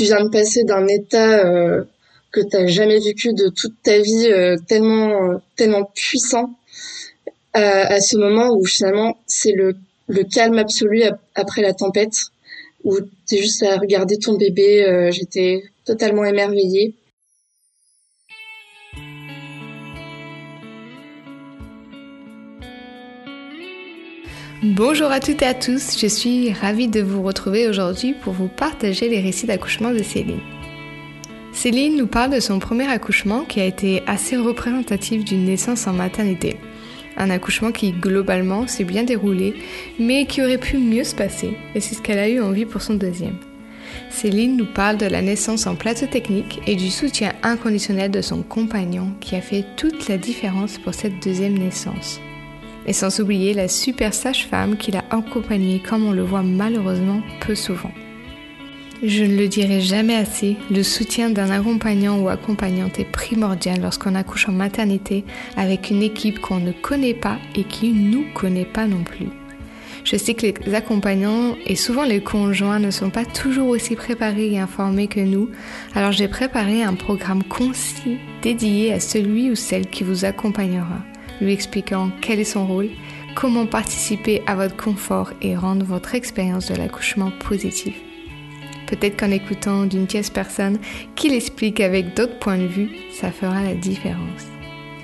tu viens de passer d'un état que tu n'as jamais vécu de toute ta vie tellement tellement puissant à, ce moment où finalement c'est le, le calme absolu après la tempête où tu juste à regarder ton bébé j'étais totalement émerveillée Bonjour à toutes et à tous, je suis ravie de vous retrouver aujourd'hui pour vous partager les récits d'accouchement de Céline. Céline nous parle de son premier accouchement qui a été assez représentatif d'une naissance en maternité. Un accouchement qui globalement s'est bien déroulé, mais qui aurait pu mieux se passer, et c'est ce qu'elle a eu envie pour son deuxième. Céline nous parle de la naissance en plateau technique et du soutien inconditionnel de son compagnon qui a fait toute la différence pour cette deuxième naissance. Et sans oublier la super sage-femme qui l'a accompagnée comme on le voit malheureusement peu souvent. Je ne le dirai jamais assez, le soutien d'un accompagnant ou accompagnante est primordial lorsqu'on accouche en maternité avec une équipe qu'on ne connaît pas et qui ne nous connaît pas non plus. Je sais que les accompagnants et souvent les conjoints ne sont pas toujours aussi préparés et informés que nous, alors j'ai préparé un programme concis dédié à celui ou celle qui vous accompagnera lui expliquant quel est son rôle, comment participer à votre confort et rendre votre expérience de l'accouchement positive. Peut-être qu'en écoutant d'une tierce personne qui l'explique avec d'autres points de vue, ça fera la différence.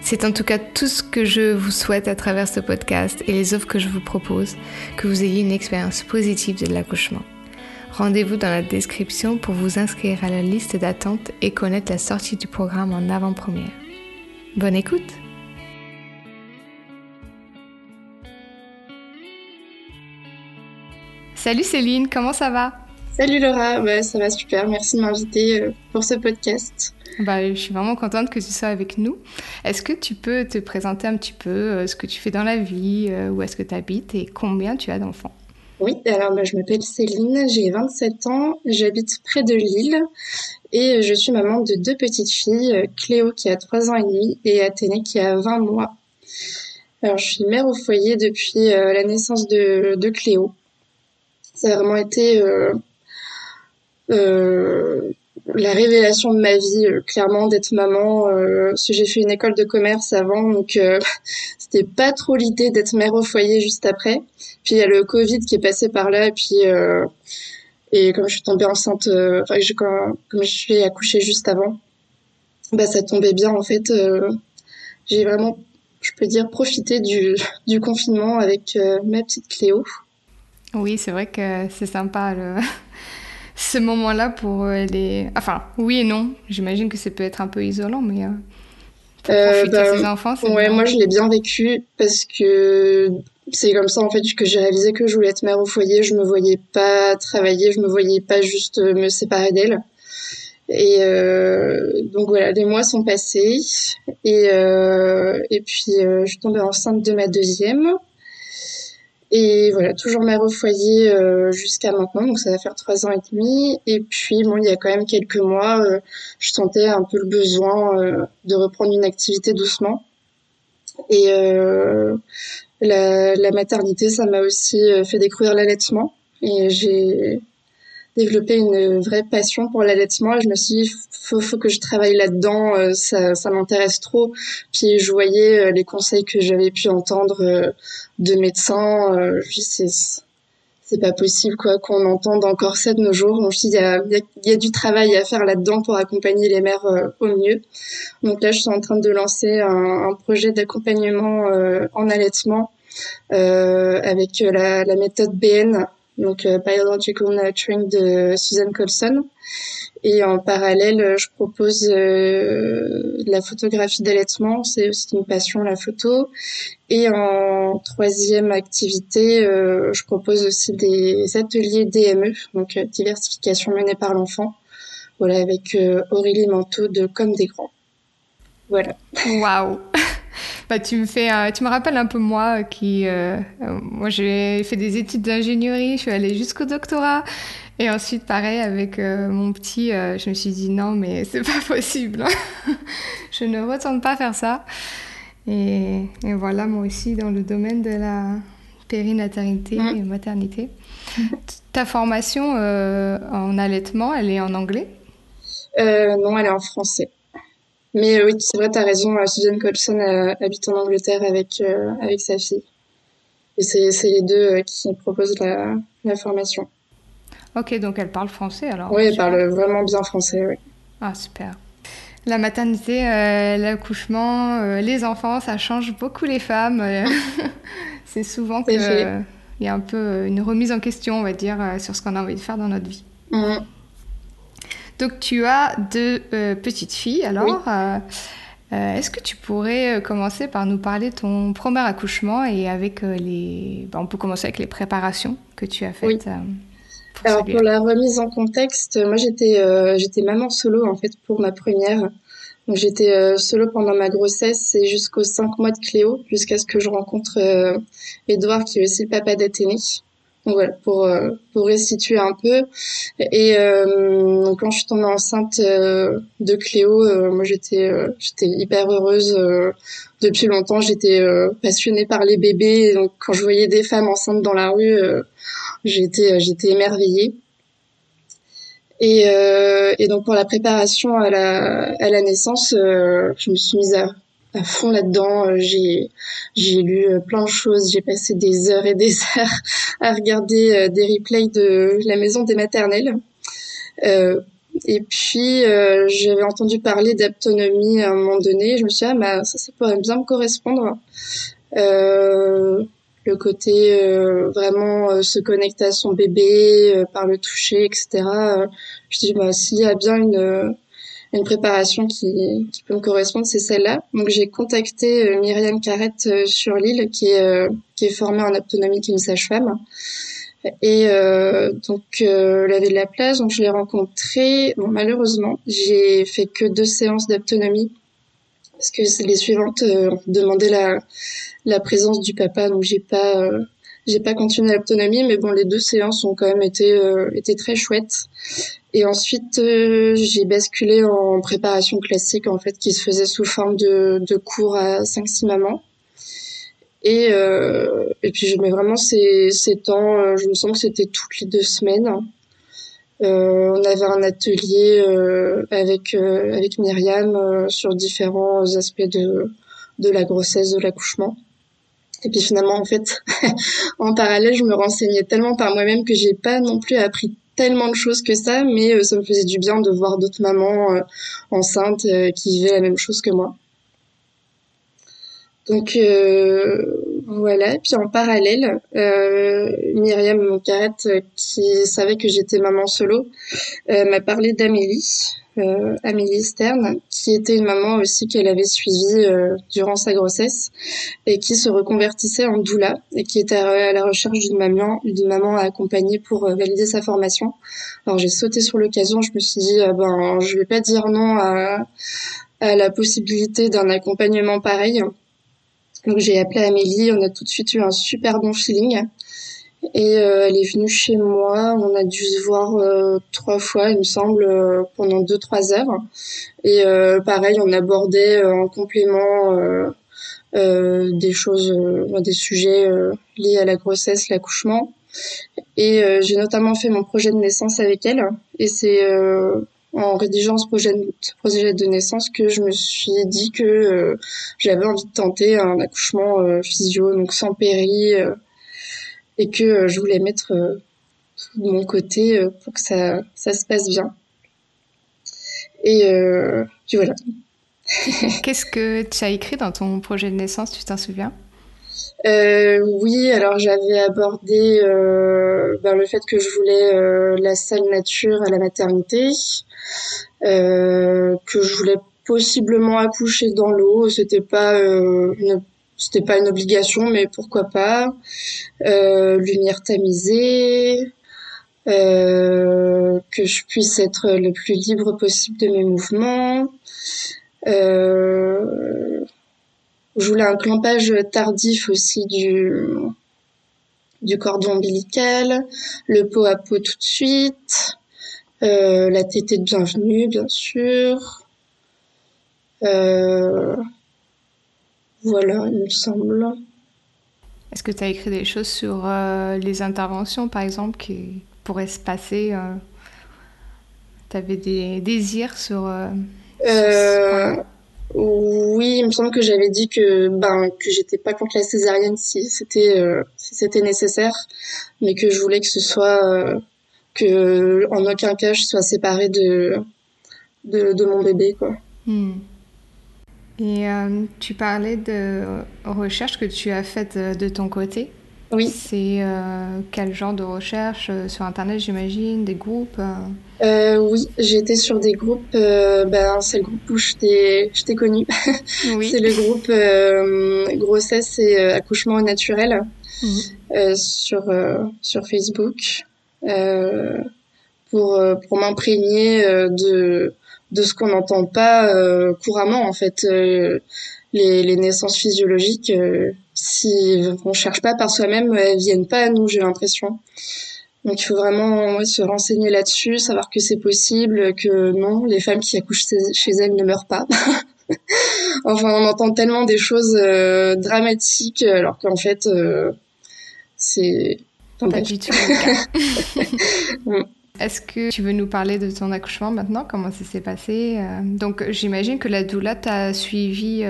C'est en tout cas tout ce que je vous souhaite à travers ce podcast et les offres que je vous propose, que vous ayez une expérience positive de l'accouchement. Rendez-vous dans la description pour vous inscrire à la liste d'attente et connaître la sortie du programme en avant-première. Bonne écoute Salut Céline, comment ça va? Salut Laura, bah, ça va super, merci de m'inviter euh, pour ce podcast. Bah, je suis vraiment contente que tu sois avec nous. Est-ce que tu peux te présenter un petit peu euh, ce que tu fais dans la vie, euh, où est-ce que tu habites et combien tu as d'enfants? Oui, alors bah, je m'appelle Céline, j'ai 27 ans, j'habite près de Lille et je suis maman de deux petites filles, Cléo qui a 3 ans et demi et Athénée qui a 20 mois. Alors je suis mère au foyer depuis la naissance de, de Cléo. Ça a vraiment été euh, euh, la révélation de ma vie, euh, clairement, d'être maman. Euh, j'ai fait une école de commerce avant, donc euh, c'était pas trop l'idée d'être mère au foyer juste après. Puis il y a le Covid qui est passé par là, et puis et comme je suis tombée enceinte, enfin comme, je suis accouchée juste avant, bah ça tombait bien en fait. j'ai vraiment, je peux dire, profité du, du confinement avec ma petite Cléo. Oui, c'est vrai que c'est sympa ce moment-là pour euh, les. Enfin, oui et non. J'imagine que ça peut être un peu isolant, mais euh, euh profiter de ses bah, enfants. Ouais, moi je l'ai bien vécu parce que c'est comme ça en fait que j'ai réalisé que je voulais être mère au foyer. Je me voyais pas travailler, je me voyais pas juste me séparer d'elle. Et euh, donc voilà, les mois sont passés et euh, et puis je suis tombée enceinte de ma deuxième. Et voilà, toujours mère au foyer euh, jusqu'à maintenant, donc ça va faire trois ans et demi. Et puis bon, il y a quand même quelques mois, euh, je sentais un peu le besoin euh, de reprendre une activité doucement. Et la, la, maternité, ça m'a aussi fait découvrir l'allaitement. Et j'ai développé une vraie passion pour l'allaitement. Et je me suis dit, faut, faut que je travaille là-dedans. Euh, ça, ça m'intéresse trop. Puis je voyais euh, les conseils que j'avais pu entendre euh, de médecins. c'est c'est pas possible quoi qu'on entende encore ça de nos jours. Donc il y a, il y a du travail à faire là-dedans pour accompagner les mères au mieux. Donc là, je suis en train de lancer un, un projet d'accompagnement en allaitement avec la, la méthode BN, donc euh, Biological Nurturing de Susan Colson. Et en parallèle, euh, je propose euh, la photographie d'allaitement, c'est aussi une passion la photo. Et en troisième activité, je propose aussi des ateliers DME, donc diversification menée par l'enfant. Voilà, avec Aurélie Manteau de Comme des grands. Voilà. Waouh bah, tu me fais, tu me rappelles un peu moi qui, euh, euh, moi j'ai fait des études d'ingénierie, je suis allée jusqu'au doctorat. Et ensuite, pareil, avec euh, mon petit, je me suis dit non, mais c'est pas possible. je ne retourne pas faire ça. Et, et, voilà, moi aussi, dans le domaine de la périnatalité mm. et maternité. Ta formation en allaitement, elle est en anglais? Non, elle est en français. Mais oui, c'est vrai, tu as raison, Susan Colson habite en Angleterre avec, avec sa fille. Et c'est les deux qui proposent la, la formation. Ok, donc elle parle français alors Oui, elle parle vraiment bien français, oui. Ah, super. La maternité, euh, l'accouchement, euh, les enfants, ça change beaucoup les femmes. c'est souvent qu'il y a un peu une remise en question, on va dire, euh, sur ce qu'on a envie de faire dans notre vie. Mhm. Donc tu as deux petites filles, alors. Est-ce que tu pourrais commencer par nous parler de ton premier accouchement et avec les... on peut commencer avec les préparations que tu as faites. Alors pour la remise en contexte, moi j'étais euh, j'étais maman solo en fait pour ma première. Donc j'étais euh, solo pendant ma grossesse et jusqu'aux cinq mois de Cléo, jusqu'à ce que je rencontre euh, Edouard qui est aussi le papa d'Athénée. Donc voilà, pour euh, pour restituer un peu. Et euh, quand je suis tombée enceinte de Cléo, moi j'étais j'étais hyper heureuse. depuis longtemps, j'étais passionnée par les bébés. donc quand je voyais des femmes enceintes dans la rue J'étais euh, j'étais émerveillée. Et, euh, et, donc pour la préparation à la, à la naissance, euh, je me suis mise à, à fond là-dedans. J'ai j'ai lu plein de choses. J'ai passé des heures et des heures à regarder des replays de la maison des maternelles. Euh, et puis j'avais entendu parler d'autonomie à un moment donné. Je me suis dit ah bah, ça ça pourrait bien me correspondre. Euh, le côté euh, vraiment euh, se connecter à son bébé euh, par le toucher, etc. je dis bah s'il y a bien une une préparation qui, peut me correspondre, c'est celle-là. Donc j'ai contacté Myriam Carrette sur l'île, qui est est formée en autonomie, qui est une sage-femme. Et donc elle avait de la place, donc je l'ai rencontrée. Malheureusement, j'ai fait que deux séances d'autonomie parce que les suivantes demandaient la la présence du papa, donc j'ai pas euh, j'ai pas continué l'autonomie, mais bon, les deux séances ont quand même été euh, été très chouettes. Et ensuite, euh, j'ai basculé en préparation classique, en fait, qui se faisait sous forme de, de cours à 5-6 mamans. Et, euh, et puis, mets vraiment ces, ces temps, je me sens que c'était toutes les deux semaines. Euh, on avait un atelier avec, avec Myriam sur différents aspects de, de la grossesse, de l'accouchement. Et puis finalement, en fait, en parallèle, je me renseignais tellement par moi-même que j'ai pas non plus appris tellement de choses que ça, mais euh, ça me faisait du bien de voir d'autres mamans euh, enceintes euh, qui vivaient la même chose que moi. Donc voilà. Et puis en parallèle, Myriam Moncarette, qui savait que j'étais maman solo, m'a parlé d'Amélie, euh, Amélie Stern, qui était une maman aussi qu'elle avait suivie euh, durant sa grossesse et qui se reconvertissait en doula et qui était à la recherche d'une maman, d'une maman à accompagner pour euh, valider sa formation. Alors j'ai sauté sur l'occasion, je me suis dit ah ben je vais pas dire non à, à la possibilité d'un accompagnement pareil. Donc j'ai appelé Amélie, on a tout de suite eu un super bon feeling. Et euh, elle est venue chez moi. On a dû se voir euh, trois fois, il me semble, euh, pendant deux trois heures. Et pareil, on abordait en complément des choses, des sujets liés à la grossesse, l'accouchement. Et j'ai notamment fait mon projet de naissance avec elle. Et c'est en rédigeant ce projet, ce projet de naissance que je me suis dit que j'avais envie de tenter un accouchement physio, donc sans péri et que euh, je voulais mettre euh, tout de mon côté euh, pour que ça, ça se passe bien. Et puis voilà. Qu'est-ce que tu as écrit dans ton projet de naissance, tu t'en souviens? Euh, oui, alors j'avais abordé euh, ben, le fait que je voulais la salle nature à la maternité, euh, que je voulais possiblement accoucher dans l'eau. C'était pas une c'était pas une obligation, mais pourquoi pas. Euh, lumière tamisée, euh, que je puisse être le plus libre possible de mes mouvements. Euh, je voulais un clampage tardif aussi du cordon ombilical, le pot à pot tout de suite, euh, la tétée de bienvenue bien sûr. Euh, voilà, il me semble. Est-ce que tu as écrit des choses sur les interventions, par exemple, qui pourraient se passer Tu avais des désirs sur... Oui, il me semble que j'avais dit que ben que j'étais pas contre la césarienne si c'était euh, si c'était nécessaire, mais que je voulais que ce soit euh, que en aucun cas je sois séparée de de, de mon bébé quoi. Hmm. Et euh, tu parlais de recherches que tu as faites de ton côté. Oui. C'est euh, quel genre de recherche euh, sur Internet, j'imagine, des groupes euh? Oui, j'ai été sur des groupes. ben, c'est le groupe où je t'ai connu. Oui. c'est le groupe grossesse et accouchement naturel mhm. sur sur Facebook pour pour m'imprégner de de ce qu'on n'entend pas couramment en fait les, les naissances physiologiques si on cherche pas par soi-même, elles viennent pas à nous, j'ai l'impression. Donc il faut vraiment se renseigner là-dessus, savoir que c'est possible, que non, les femmes qui accouchent chez elles ne meurent pas. enfin, on entend tellement des choses euh, dramatiques, alors qu'en fait, euh, c'est pas du tout Est-ce que tu veux nous parler de ton accouchement maintenant Comment ça s'est passé euh, Donc j'imagine que la doula t'a suivi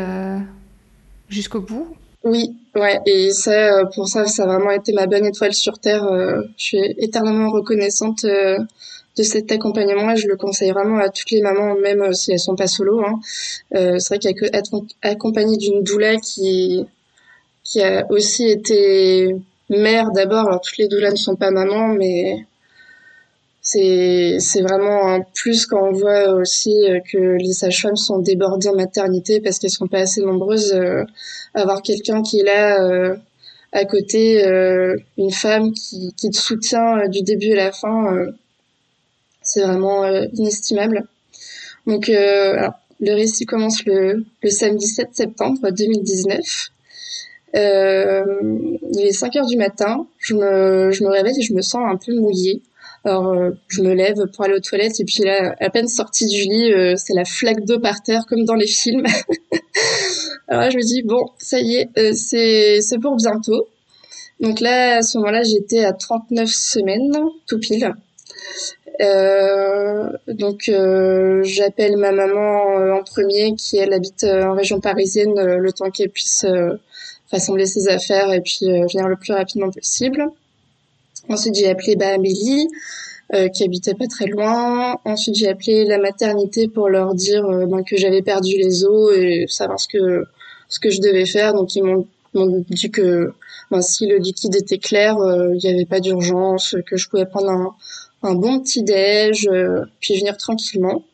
jusqu'au bout oui, ouais, et ça, euh, pour ça, ça a vraiment été ma bonne étoile sur terre. Euh, je suis éternellement reconnaissante euh, de cet accompagnement et je le conseille vraiment à toutes les mamans, même si elles sont pas solo. Hein. c'est vrai qu'être accompagnée d'une doula qui qui a aussi été mère d'abord. Alors toutes les doulas ne sont pas mamans, mais c'est c'est vraiment un plus quand on voit aussi euh, que les sages-femmes sont débordées en maternité parce qu'elles sont pas assez nombreuses euh, avoir quelqu'un qui est là euh, à côté une femme qui, qui te soutient du début à la fin c'est vraiment inestimable. Donc le récit commence le, le samedi 7 septembre 2019 il est 5 heures du matin. Je me je me réveille et je me sens un peu mouillée alors, euh, je me lève pour aller aux toilettes et puis là, à peine sortie du lit, euh, c'est la flaque d'eau par terre comme dans les films. Alors là, je me dis bon, ça y est, euh, c'est c'est pour bientôt. Donc là, à ce moment-là, j'étais à 39 semaines, tout pile. donc j'appelle ma maman en premier, qui elle habite en région parisienne, le temps qu'elle puisse rassembler ses affaires et puis venir le plus rapidement possible. Ensuite, j'ai appelé bah, Amélie, euh, qui habitait pas très loin. Ensuite, j'ai appelé la maternité pour leur dire euh, ben, que j'avais perdu les os et savoir ce que ce que je devais faire. Donc, ils m'ont dit que ben, si le liquide était clair, euh, il n'y avait pas d'urgence, que je pouvais prendre un, un bon petit déj, puis venir tranquillement,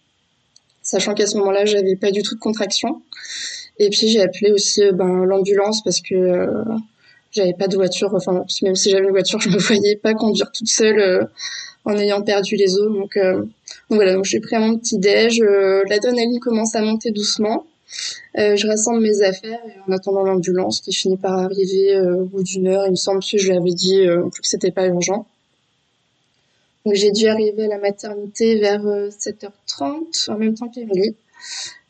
sachant qu'à ce moment-là, j'avais pas du tout de contraction. Et puis j'ai appelé aussi ben, l'ambulance parce que j'avais pas de voiture. Enfin, même si j'avais une voiture, je me voyais pas conduire toute seule euh, en ayant perdu les os. Donc, euh, donc voilà, donc j'ai pris mon petit déj. Euh, L'adrénaline commence à monter doucement. Euh, je rassemble mes affaires en attendant l'ambulance qui finit par arriver au bout d'une heure, il me semble que je lui avais dit que c'était pas urgent. Donc j'ai dû arriver à la maternité vers 7h30 en même temps qu'Emilie.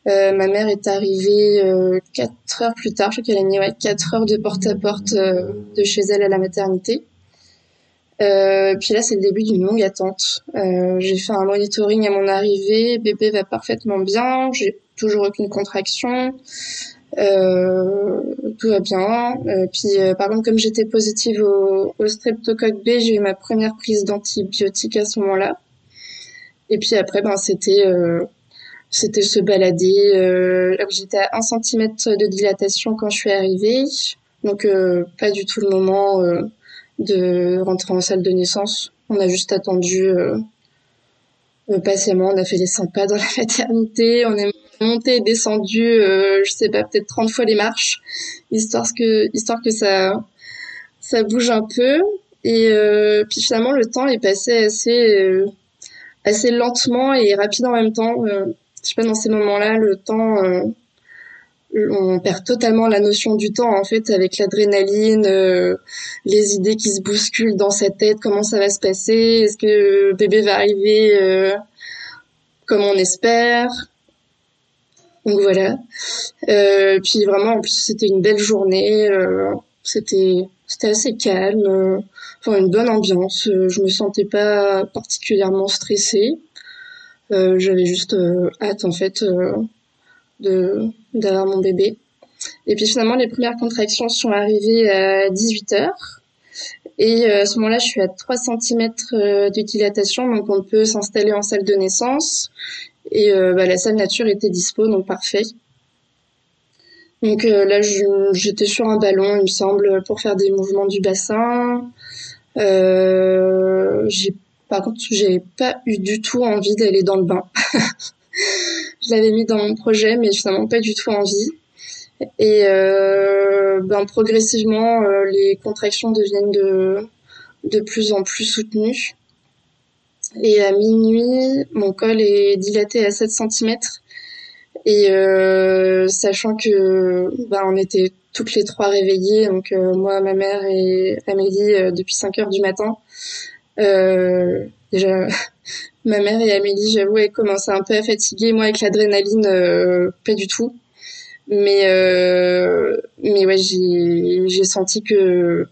Euh, ma mère est arrivée euh, quatre heures plus tard, je crois qu'elle a mis ouais, quatre heures de porte-à-porte euh, de chez elle à la maternité. puis là, c'est le début d'une longue attente. j'ai fait un monitoring à mon arrivée, bébé va parfaitement bien, j'ai toujours aucune contraction, tout va bien. puis par contre, comme j'étais positive au, au streptocoque B, j'ai eu ma première prise d'antibiotiques à ce moment-là. Et puis après, ben c'était c'était se balader. Euh, j'étais à 1 cm de dilatation quand je suis arrivée, donc euh, pas du tout le moment euh, de rentrer en salle de naissance. On a juste attendu euh, patiemment, on a fait les 100 pas dans la maternité, on est monté et descendu, je sais pas, peut-être 30 fois les marches, histoire que, histoire que ça, ça bouge un peu. Et puis finalement, le temps est passé assez, assez lentement et rapide en même temps je sais pas, dans ces moments-là, le temps, euh, on perd totalement la notion du temps, en fait, avec l'adrénaline, euh, les idées qui se bousculent dans sa tête, comment ça va se passer, est-ce que bébé va arriver euh, comme on espère. Donc voilà. puis vraiment, en plus, c'était une belle journée. c'était c'était assez calme, enfin une bonne ambiance. Je me sentais pas particulièrement stressée. J'avais juste hâte en fait de d'avoir mon bébé. Et puis finalement, les premières contractions sont arrivées à 18 heures. Et euh, à ce moment-là, je suis à 3 cm euh, de donc on peut s'installer en salle de naissance. Et euh, bah, la salle nature était dispo, donc parfait. Donc là, j'étais sur un ballon, il me semble, pour faire des mouvements du bassin. j'ai, par contre, j'ai pas eu du tout envie d'aller dans le bain. je l'avais mis dans mon projet, mais finalement pas du tout envie. Et euh, ben, progressivement, euh, les contractions deviennent de, de plus en plus soutenues. Et à minuit, mon col est dilaté à 7 cm. Et euh, sachant que ben, on était toutes les trois réveillées, donc euh, moi, ma mère et Amélie depuis 5 heures du matin. Euh, déjà, ma mère et Amélie, j'avoue, elles commençaient un peu à fatiguer. Moi, avec l'adrénaline, pas du tout. Mais euh, mais ouais, j'ai j'ai senti que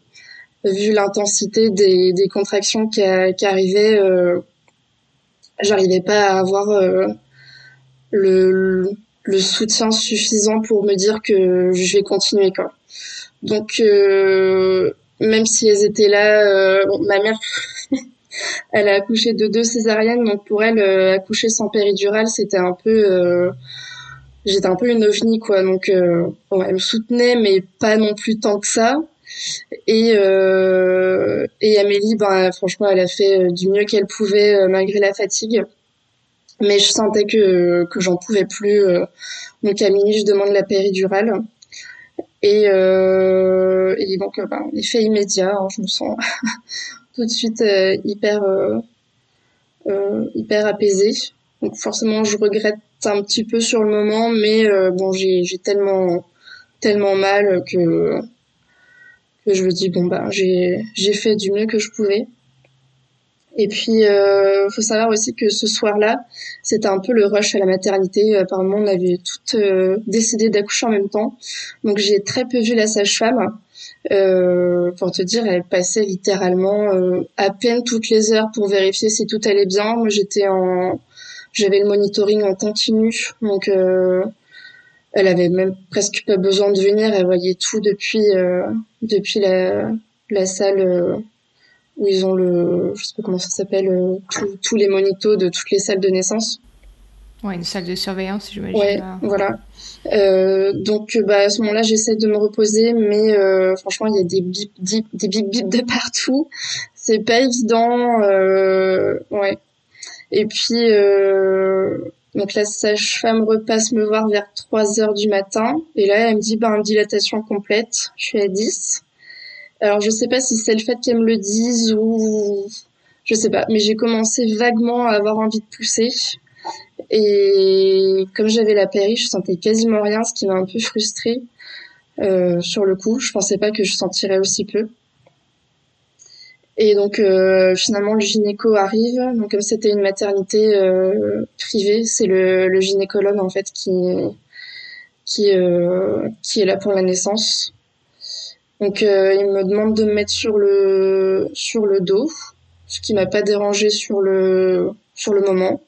vu l'intensité des, des contractions qui, qui arrivaient, euh, j'arrivais pas à avoir euh, le, le soutien suffisant pour me dire que je vais continuer quoi. Donc euh, même si elles étaient là, bon, ma mère elle a accouché de deux césariennes, donc pour elle accoucher sans péridurale c'était un peu j'étais un peu une ovni quoi. Donc euh, elle me soutenait mais pas non plus tant que ça. Et euh, et Amélie ben franchement elle a fait euh, du mieux qu'elle pouvait euh, malgré la fatigue. Mais je sentais que que j'en pouvais plus donc à minuit je demande la péridurale et, et donc ben, effet immédiat hein, je me sens tout de suite hyper hyper apaisée donc forcément je regrette un petit peu sur le moment, mais euh, bon, j'ai tellement tellement mal que que je me dis bon bah j'ai j'ai fait du mieux que je pouvais. Et puis euh, faut savoir aussi que ce soir-là, c'était un peu le rush à la maternité. Apparemment, on avait toutes euh, décidé d'accoucher en même temps, donc j'ai très peu vu la sage-femme. Euh, pour te dire, elle passait littéralement euh, à peine toutes les heures pour vérifier si tout allait bien. Moi, j'étais en j'avais le monitoring en continu, donc euh, elle avait même presque pas besoin de venir. Elle voyait tout depuis euh, depuis la, la salle euh, où ils ont le, je sais pas comment ça s'appelle, tous les monitos de toutes les salles de naissance. Ouais, une salle de surveillance, j'imagine. Ouais, voilà. Euh, donc, bah, à ce moment-là, j'essaie de me reposer, mais euh, franchement, il y a des bip, des bip bip de partout. C'est pas évident. Euh, ouais. Et puis, euh, donc la sage-femme repasse me voir vers 3 heures du matin. Et là, elle me dit, ben, dilatation complète. Je suis à 10. Alors, je sais pas si c'est le fait qu'elle me le dise ou, je sais pas. Mais j'ai commencé vaguement à avoir envie de pousser. Et comme j'avais la péri, je sentais quasiment rien, ce qui m'a un peu frustrée. Euh, sur le coup, je pensais pas que je sentirais aussi peu. Et donc euh, finalement le gynéco arrive. Donc comme c'était une maternité euh, privée, c'est le, le, gynécologue en fait qui qui qui est là pour la naissance. Donc il me demande de me mettre sur le sur le dos, ce qui m'a pas dérangé sur le sur le moment.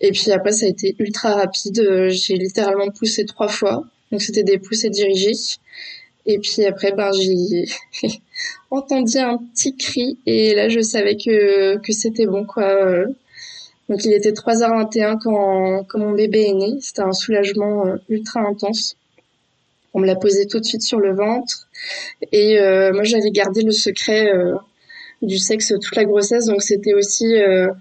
Et puis après ça a été ultra rapide. J'ai littéralement poussé trois fois. Donc c'était des poussées dirigées. Et puis après, ben, j'ai entendu un petit cri et là, je savais que, que c'était bon, quoi. Donc, il était 3h21 quand, quand mon bébé est né. C'était un soulagement euh, ultra intense. On me l'a posé tout de suite sur le ventre. Et euh, moi, j'avais gardé le secret euh, du sexe toute la grossesse. Donc, c'était aussi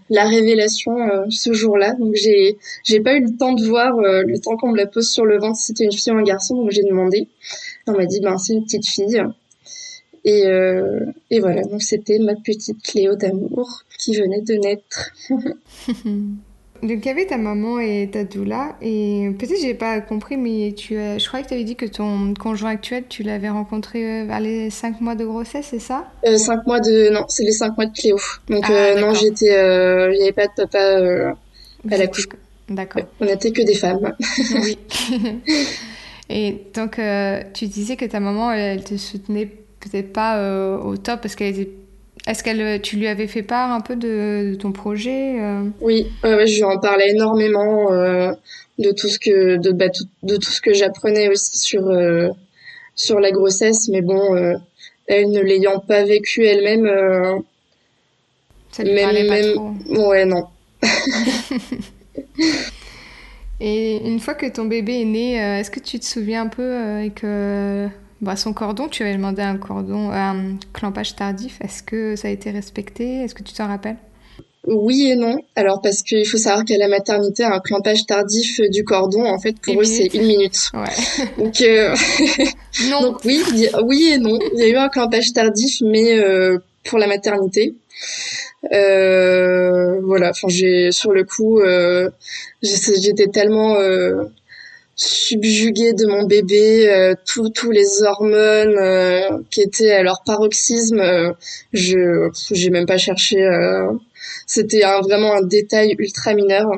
la révélation ce jour-là. Donc, j'ai j'ai pas eu le temps de voir le temps qu'on me la pose sur le ventre si c'était une fille ou un garçon. Donc, j'ai demandé. On m'a dit, ben, c'est une petite fille. Et, euh, et voilà, donc c'était ma petite Cléo d'amour qui venait de naître. donc il y avait ta maman et ta doula, et peut-être j'ai pas compris, mais tu je crois que tu avais dit que ton conjoint actuel, tu l'avais rencontré euh, vers les 5 mois de grossesse, c'est ça? Euh, 5 mois de... Non, c'est les 5 mois de Cléo. Donc ah, euh, non, j'étais... Il n'y avait pas de papa à la couche. D'accord. On n'était que des femmes. oui. Et donc, euh, tu disais que ta maman, elle, te soutenait peut-être pas au top parce qu'elle était est-ce que tu lui avais fait part un peu de, ton projet Oui, je lui en parlais énormément de tout ce que de, bah, de tout ce que j'apprenais aussi sur sur la grossesse, mais bon, elle ne l'ayant pas vécu elle-même, ça lui même, pas trop. Ouais, non. Et une fois que ton bébé est né, euh, est-ce que tu te souviens un peu euh, que bah, son cordon, tu avais demandé un cordon, un clampage tardif, est-ce que ça a été respecté? Est-ce que tu t'en rappelles? Oui et non. Alors parce qu'il faut savoir qu'à la maternité, un clampage tardif du cordon, en fait, pour eux, c'est une minute. Ouais. Donc, euh... non. Donc oui, oui et non. Il y a eu un clampage tardif, mais pour la maternité. Euh, voilà, enfin j'ai sur le coup, euh, j'étais tellement euh, subjuguée de mon bébé, euh, tous les hormones euh, qui étaient à leur paroxysme, euh, je j'ai même pas cherché. C'était vraiment un détail ultra mineur.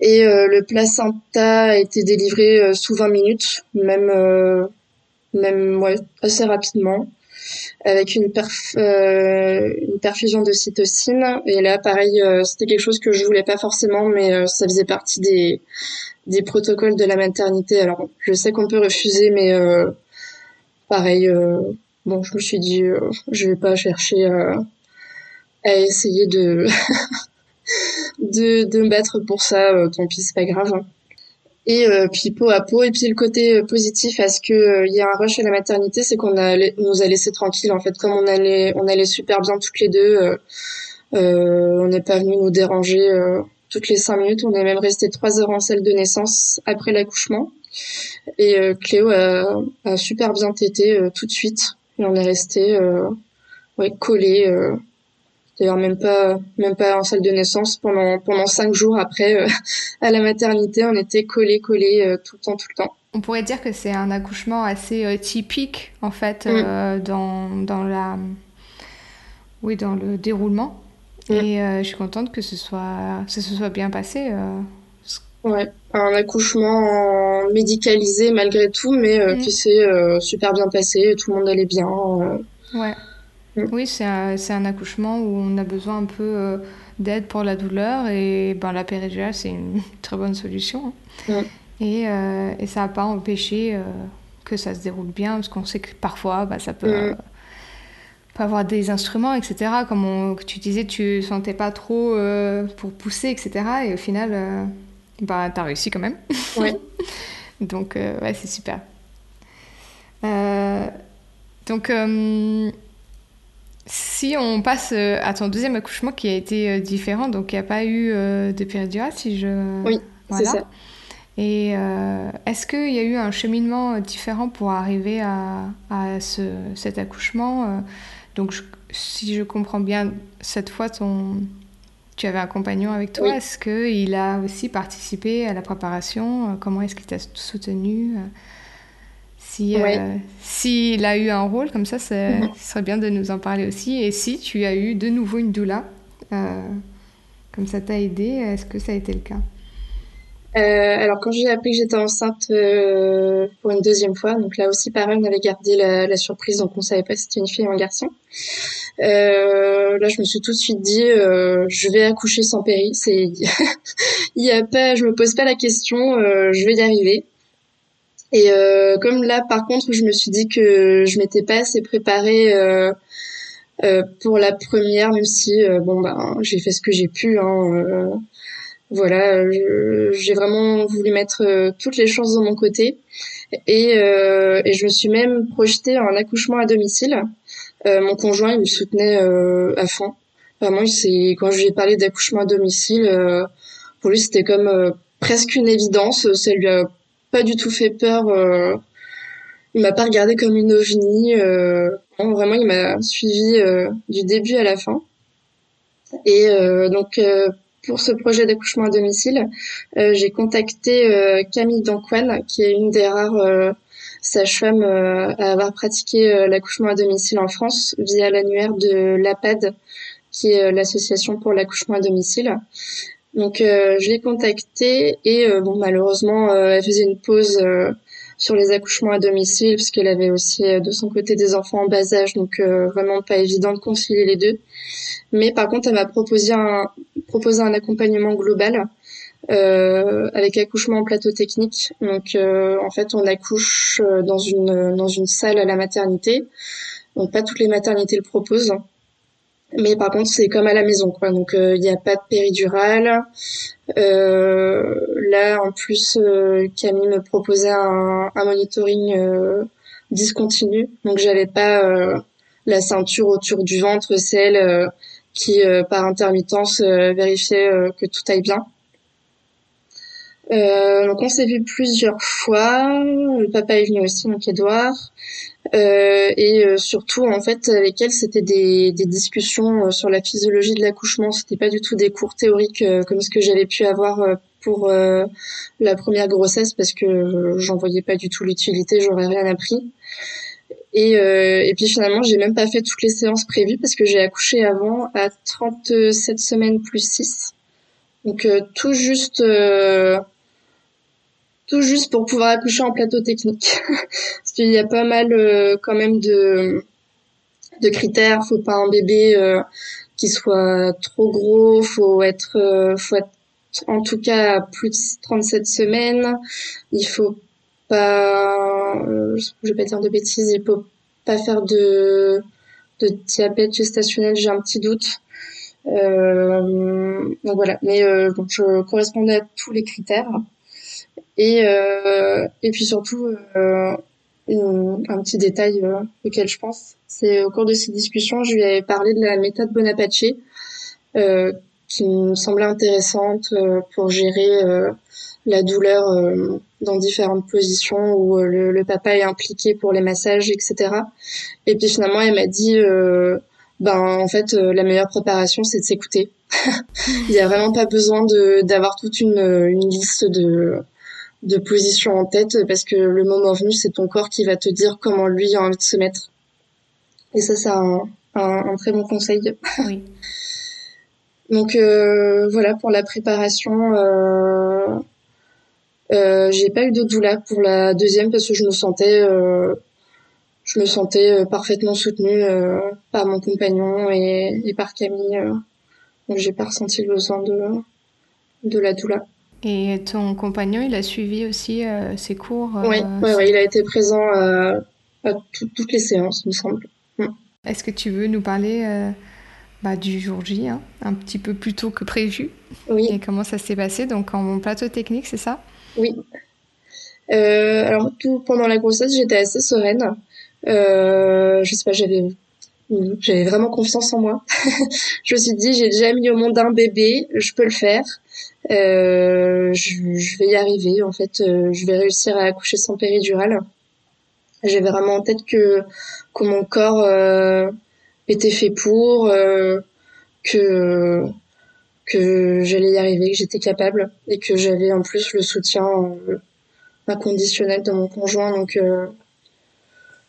Et le placenta a été délivré sous 20 minutes, même même ouais, assez rapidement avec une, perf, euh, une perfusion de cytocine. Et là, pareil, euh, c'était quelque chose que je voulais pas forcément, mais euh, ça faisait partie des, des protocoles de la maternité. Alors, je sais qu'on peut refuser, mais pareil, bon, je me suis dit, je vais pas chercher à essayer de, de, de me battre pour ça. tant pis, c'est pas grave. Hein et euh, puis peau à peau. Et puis le côté euh, positif à ce que euh, il y a un rush à la maternité c'est qu'on a nous a laissé tranquille en fait. Comme on allait on allait super bien toutes les deux on n'est pas venu nous déranger toutes les cinq minutes. On est même resté trois heures en salle de naissance après l'accouchement. Et Cléo a, a, super bien tété tout de suite. Et on est resté ouais collé D'ailleurs, même pas, même pas en salle de naissance. Pendant, pendant cinq jours après, euh, à la maternité, on était collés, collés euh, tout le temps, tout le temps. On pourrait dire que c'est un accouchement assez euh, typique, en fait, mm. dans, dans, la... oui, dans le déroulement. Mm. Et je suis contente que ce soit, ça se soit bien passé. Ouais, un accouchement médicalisé malgré tout, mais mm. qui s'est super bien passé. Tout le monde allait bien. Ouais. Mm. Oui, c'est un, un, accouchement où on a besoin un peu euh, d'aide pour la douleur et ben, la péridurale, c'est une très bonne solution. Hein. Mm. Et, euh, et, ça n'a pas empêché euh, que ça se déroule bien parce qu'on sait que parfois bah, ça peut, mm. pas avoir des instruments, etc. Comme tu disais, tu sentais pas trop pour pousser, etc. Et au final, bah, tu as réussi quand même. Oui. Donc, ouais, c'est super. donc, si on passe euh, à ton deuxième accouchement qui a été euh, différent, donc il n'y a pas eu euh, de péridurale, si je... Oui, c'est ça. Et est-ce qu'il y a eu un cheminement différent pour arriver à, à ce, cet accouchement Donc, si je comprends bien, cette fois, ton, tu avais un compagnon avec toi. Est-ce qu'il a aussi participé à la préparation? Comment est-ce qu'il t'a soutenu si, euh, s'il a eu un rôle comme ça, mhm. ce serait bien de nous en parler aussi. Et si tu as eu de nouveau une doula, euh, comme ça t'a aidé, est-ce que ça a été le cas? Euh, alors quand j'ai appris que j'étais enceinte pour une deuxième fois, donc là aussi pareil, on avait gardé la, surprise, donc on savait pas si c'était une fille ou un garçon. là, je me suis tout de suite dit, je vais accoucher sans péri. C'est, il y a pas, je me pose pas la question, je vais y arriver. Et euh, comme là, par contre, je me suis dit que je m'étais pas assez préparée euh, euh, pour la première, même si bon ben j'ai fait ce que j'ai pu. Hein, voilà, j'ai vraiment voulu mettre toutes les chances de mon côté. Et, et je me suis même projetée en accouchement à domicile. mon conjoint, il me soutenait à fond. Vraiment, c'est quand je lui ai parlé d'accouchement à domicile, pour lui c'était comme presque une évidence. Ça lui a pas du tout fait peur. Euh, il m'a pas regardé comme une ovni. Euh, vraiment, il m'a suivi euh, du début à la fin. Et donc, pour ce projet d'accouchement à domicile, j'ai contacté Camille Danquan, qui est une des rares sages-femmes à avoir pratiqué l'accouchement à domicile en France via l'annuaire de l'APAD, qui est l'association pour l'accouchement à domicile. Donc euh, je l'ai contactée et euh, bon malheureusement euh, elle faisait une pause sur les accouchements à domicile, puisqu'elle avait aussi de son côté des enfants en bas âge, donc vraiment pas évident de concilier les deux. Mais par contre, elle m'a proposé un, proposé un accompagnement global avec accouchement en plateau technique. Donc en fait, on accouche dans une dans une salle à la maternité. Donc pas toutes les maternités le proposent. Mais par contre, c'est comme à la maison, quoi. Donc il n'y a pas de péridurale. là, en plus, Camille me proposait un, un monitoring discontinu. Donc j'avais pas la ceinture autour du ventre, celle qui, par intermittence, vérifiait que tout aille bien. Euh, donc on s'est vu plusieurs fois. Le papa est venu aussi, donc Edouard. Euh, et euh, surtout en fait avec c'était des, des discussions euh, sur la physiologie de l'accouchement. C'était pas du tout des cours théoriques comme ce que j'avais pu avoir pour la première grossesse parce que j'en voyais pas du tout l'utilité, j'aurais rien appris. Et, et puis finalement, j'ai même pas fait toutes les séances prévues parce que j'ai accouché avant à 37 semaines plus 6. Donc tout juste tout juste pour pouvoir accoucher en plateau technique. Parce qu'il y a pas mal euh, quand même de, de critères. Faut pas un bébé euh, qui soit trop gros. Faut être, euh, faut être en tout cas à plus de 37 semaines. Il faut pas, je vais pas dire de bêtises, il faut pas faire de, de diabète gestationnel. J'ai un petit doute. donc voilà. Mais bon, je correspondais à tous les critères. Et, euh, et puis surtout, euh, un petit détail euh, auquel je pense, c'est au cours de ces discussions, je lui avais parlé de la méthode Bonaparte, euh, qui me semblait intéressante euh, pour gérer euh, la douleur dans différentes positions où le, le, papa est impliqué pour les massages, etc. Et puis finalement, elle m'a dit, ben en fait, la meilleure préparation, c'est de s'écouter. Il n'y a vraiment pas besoin de d'avoir toute une, une liste de de position en tête parce que le moment venu, c'est ton corps qui va te dire comment lui a envie de se mettre. Et ça, c'est un, un, très bon conseil. Oui. Donc euh, voilà pour la préparation. Euh, euh, j'ai pas eu de doula pour la deuxième parce que je me sentais, euh, je me sentais parfaitement soutenue par mon compagnon et, et par Camille. donc j'ai pas ressenti le besoin de de la doula. Et ton compagnon, il a suivi aussi euh, ses cours euh, Oui, il a été présent euh, à toutes les séances, il me semble. Mm. Est-ce que tu veux nous parler bah, du jour J, hein, un petit peu plus tôt que prévu? Oui. Et comment ça s'est passé? Donc en plateau technique, c'est ça? Oui. alors tout pendant la grossesse, j'étais assez sereine. je sais pas, j'avais j'avais vraiment confiance en moi. je me suis dit, j'ai déjà mis au monde un bébé, je peux le faire. Euh, je, vais y arriver. En fait, euh, je vais réussir à accoucher sans péridurale. J'avais vraiment en tête que que mon corps euh, était fait pour, que que j'allais y arriver, que j'étais capable et que j'avais en plus le soutien inconditionnel de mon conjoint. Donc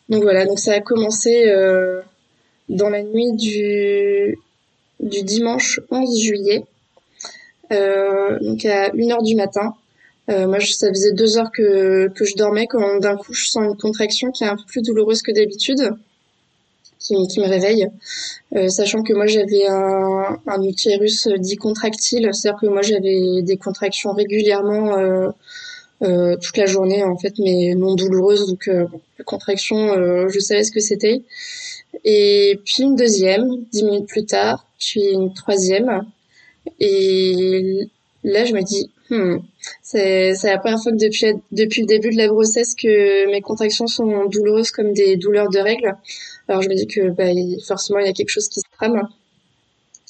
donc voilà. Donc ça a commencé dans la nuit du du dimanche 11 juillet euh, donc à 1h du matin. Euh, moi, ça faisait deux heures que, que je dormais quand d'un coup je sens une contraction qui est un peu plus douloureuse que d'habitude, qui, qui, me réveille, euh, sachant que moi j'avais un, un utérus dit contractile, c'est-à-dire que moi j'avais des contractions régulièrement euh, euh, toute la journée en fait, mais non douloureuses, donc euh, la contraction, je savais ce que c'était. Et puis une deuxième, dix minutes plus tard, puis une troisième, et là, je me dis, hmm, c'est la première fois que depuis, depuis le début de la grossesse que mes contractions sont douloureuses comme des douleurs de règles. Alors je me dis que bah, forcément, il y a quelque chose qui se trame.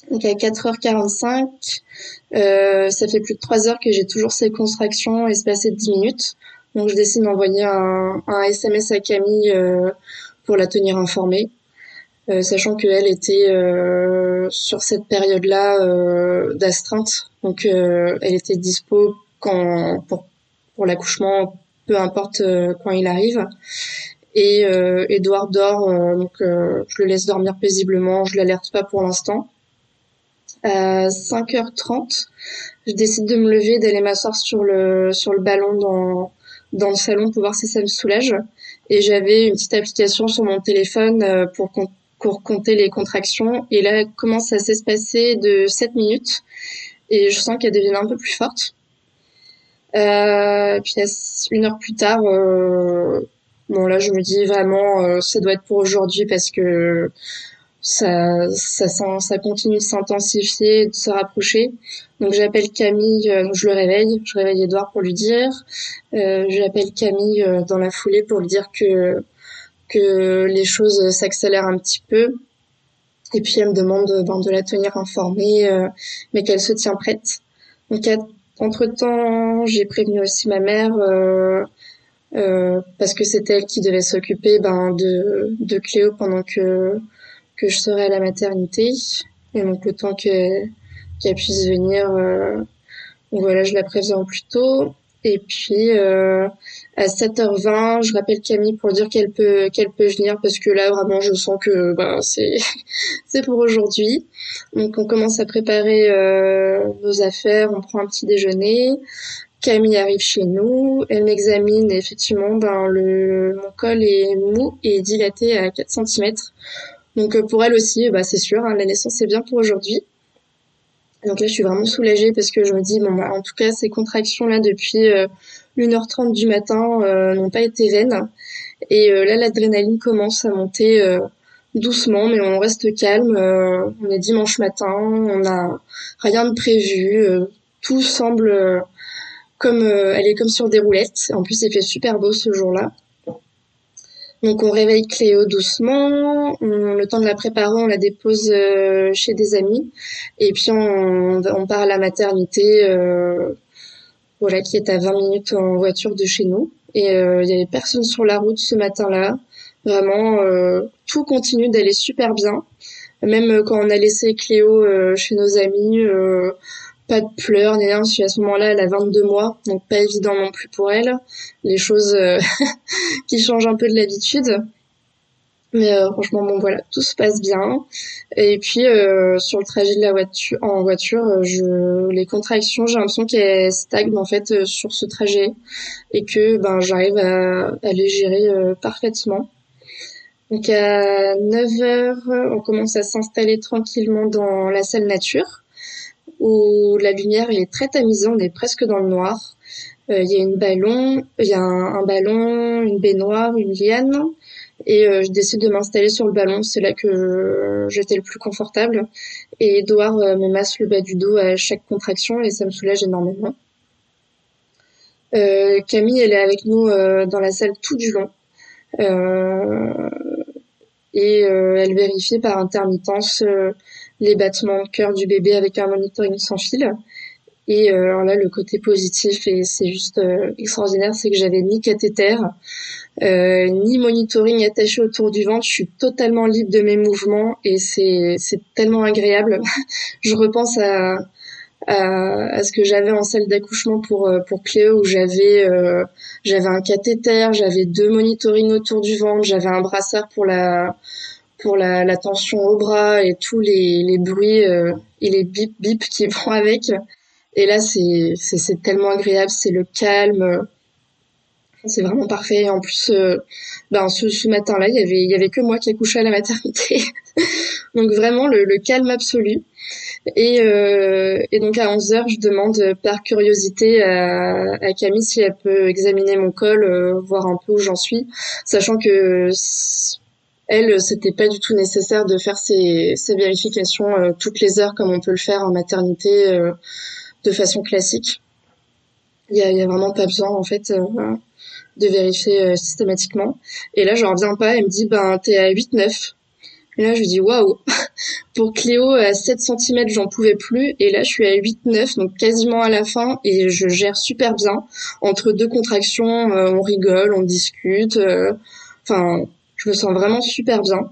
Donc à 4h45, euh, ça fait plus de 3 heures que j'ai toujours ces contractions espacées de 10 minutes. Donc je décide d'envoyer un, un, SMS à Camille euh, pour la tenir informée. Euh, sachant qu'elle était euh, sur cette période-là euh, d'astreinte, donc elle était dispo quand pour, pour l'accouchement, peu importe quand il arrive. Et Edouard dort, donc je le laisse dormir paisiblement, je l'alerte pas pour l'instant. À 5h30, je décide de me lever, d'aller m'asseoir sur le sur le ballon dans dans le salon pour voir si ça me soulage. Et j'avais une petite application sur mon téléphone euh, pour, pour compter les contractions. Et là, comment ça s'est passé de 7 minutes. Et je sens qu'elle devient un peu plus forte. Euh, puis une heure plus tard, euh, bon là je me dis vraiment euh, ça doit être pour aujourd'hui parce que ça ça ça continue de s'intensifier, de se rapprocher. Donc j'appelle Camille, euh, je le réveille, je réveille Edouard pour lui dire. J'appelle Camille dans la foulée pour lui dire que que les choses s'accélèrent un petit peu. Et puis elle me demande ben, de la tenir informée, mais qu'elle se tient prête. Donc entre temps, j'ai prévenu aussi ma mère. Euh, parce que c'est elle qui devait s'occuper ben, de, de Cléo pendant que, que je serais à la maternité. Et donc le temps qu'elle puisse venir, euh, voilà, je la préviens plus tôt. Et puis euh, à 7h20, je rappelle Camille pour dire qu'elle peut qu'elle peut venir parce que là vraiment je sens que ben, c'est c'est pour aujourd'hui. Donc on commence à préparer euh, nos affaires, on prend un petit déjeuner. Camille arrive chez nous, elle m'examine effectivement ben le mon col est mou et dilaté à 4 cm. Donc euh, pour elle aussi, bah, c'est sûr, hein, la naissance c'est bien pour aujourd'hui. Donc là je suis vraiment soulagée parce que je me dis bon bah, en tout cas ces contractions là depuis 1h30 euh, du matin euh, n'ont pas été vaines. Et là l'adrénaline commence à monter doucement mais on reste calme. on est dimanche matin, on n'a rien de prévu, tout semble comme euh, elle est comme sur des roulettes. En plus, il fait super beau ce jour-là. Donc on réveille Cléo doucement, le temps de la préparer, on la dépose euh, chez des amis, et puis on, on part à la maternité, euh, voilà, qui est à 20 minutes en voiture de chez nous. Et il y avait personne sur la route ce matin-là. Vraiment, tout continue d'aller super bien. Même quand on a laissé Cléo chez nos amis, pas de pleurs ni rien. à ce moment-là, elle a 22 mois, donc pas évident non plus pour elle. Les choses euh, qui changent un peu de l'habitude. Mais euh, franchement, bon voilà, tout se passe bien. Et puis euh, sur le trajet de la voiture, en voiture, je les contractions, j'ai l'impression qu'elles stagnent en fait sur ce trajet et que ben j'arrive à, à, les gérer parfaitement. Donc à 9h, on commence à s'installer tranquillement dans la salle nature où la lumière est très tamisée, on est presque dans le noir. Euh, il y a une ballon, il y a un, ballon, une baignoire, une liane, et euh, je décide de m'installer sur le ballon. C'est là que j'étais le plus confortable. Et Edouard euh, me masse le bas du dos à chaque contraction et ça me soulage énormément. Camille, elle est avec nous dans la salle tout du long. et elle vérifie par intermittence les battements de cœur du bébé avec un monitoring sans fil. Et euh, alors là, le côté positif, et c'est juste euh, extraordinaire, c'est que j'avais ni cathéter, euh, ni monitoring attaché autour du ventre. Je suis totalement libre de mes mouvements et c'est tellement agréable. je repense à, à, ce que j'avais en salle d'accouchement pour pour Cléo où j'avais un cathéter, j'avais deux monitoring autour du ventre, j'avais un brassard pour la pour la, la, tension au bras et tous les, les bruits euh, et les bip bip qui vont avec. Et là, c'est c'est tellement agréable, c'est le calme, c'est vraiment parfait. En plus, euh, ben ce, ce matin-là, il y avait il y avait que moi qui accouchais à la maternité, donc vraiment le, le calme absolu. Et, euh, et donc à 11 heures, je demande par curiosité à, à Camille si elle peut examiner mon col, euh, voir un peu où j'en suis, sachant que elle, c'était pas du tout nécessaire de faire ces, vérifications euh, toutes les heures comme on peut le faire en maternité euh, de façon classique. Il y a, vraiment pas besoin en fait euh, de vérifier systématiquement. Et là, je reviens pas. Elle me dit ben t'es à 8-9. Et là, je lui dis waouh. Pour Cléo à 7 cm, j'en pouvais plus. Et là, je suis à 8-9, donc quasiment à la fin. Et je gère super bien. Entre deux contractions, on rigole, on discute. Enfin, je me sens vraiment super bien.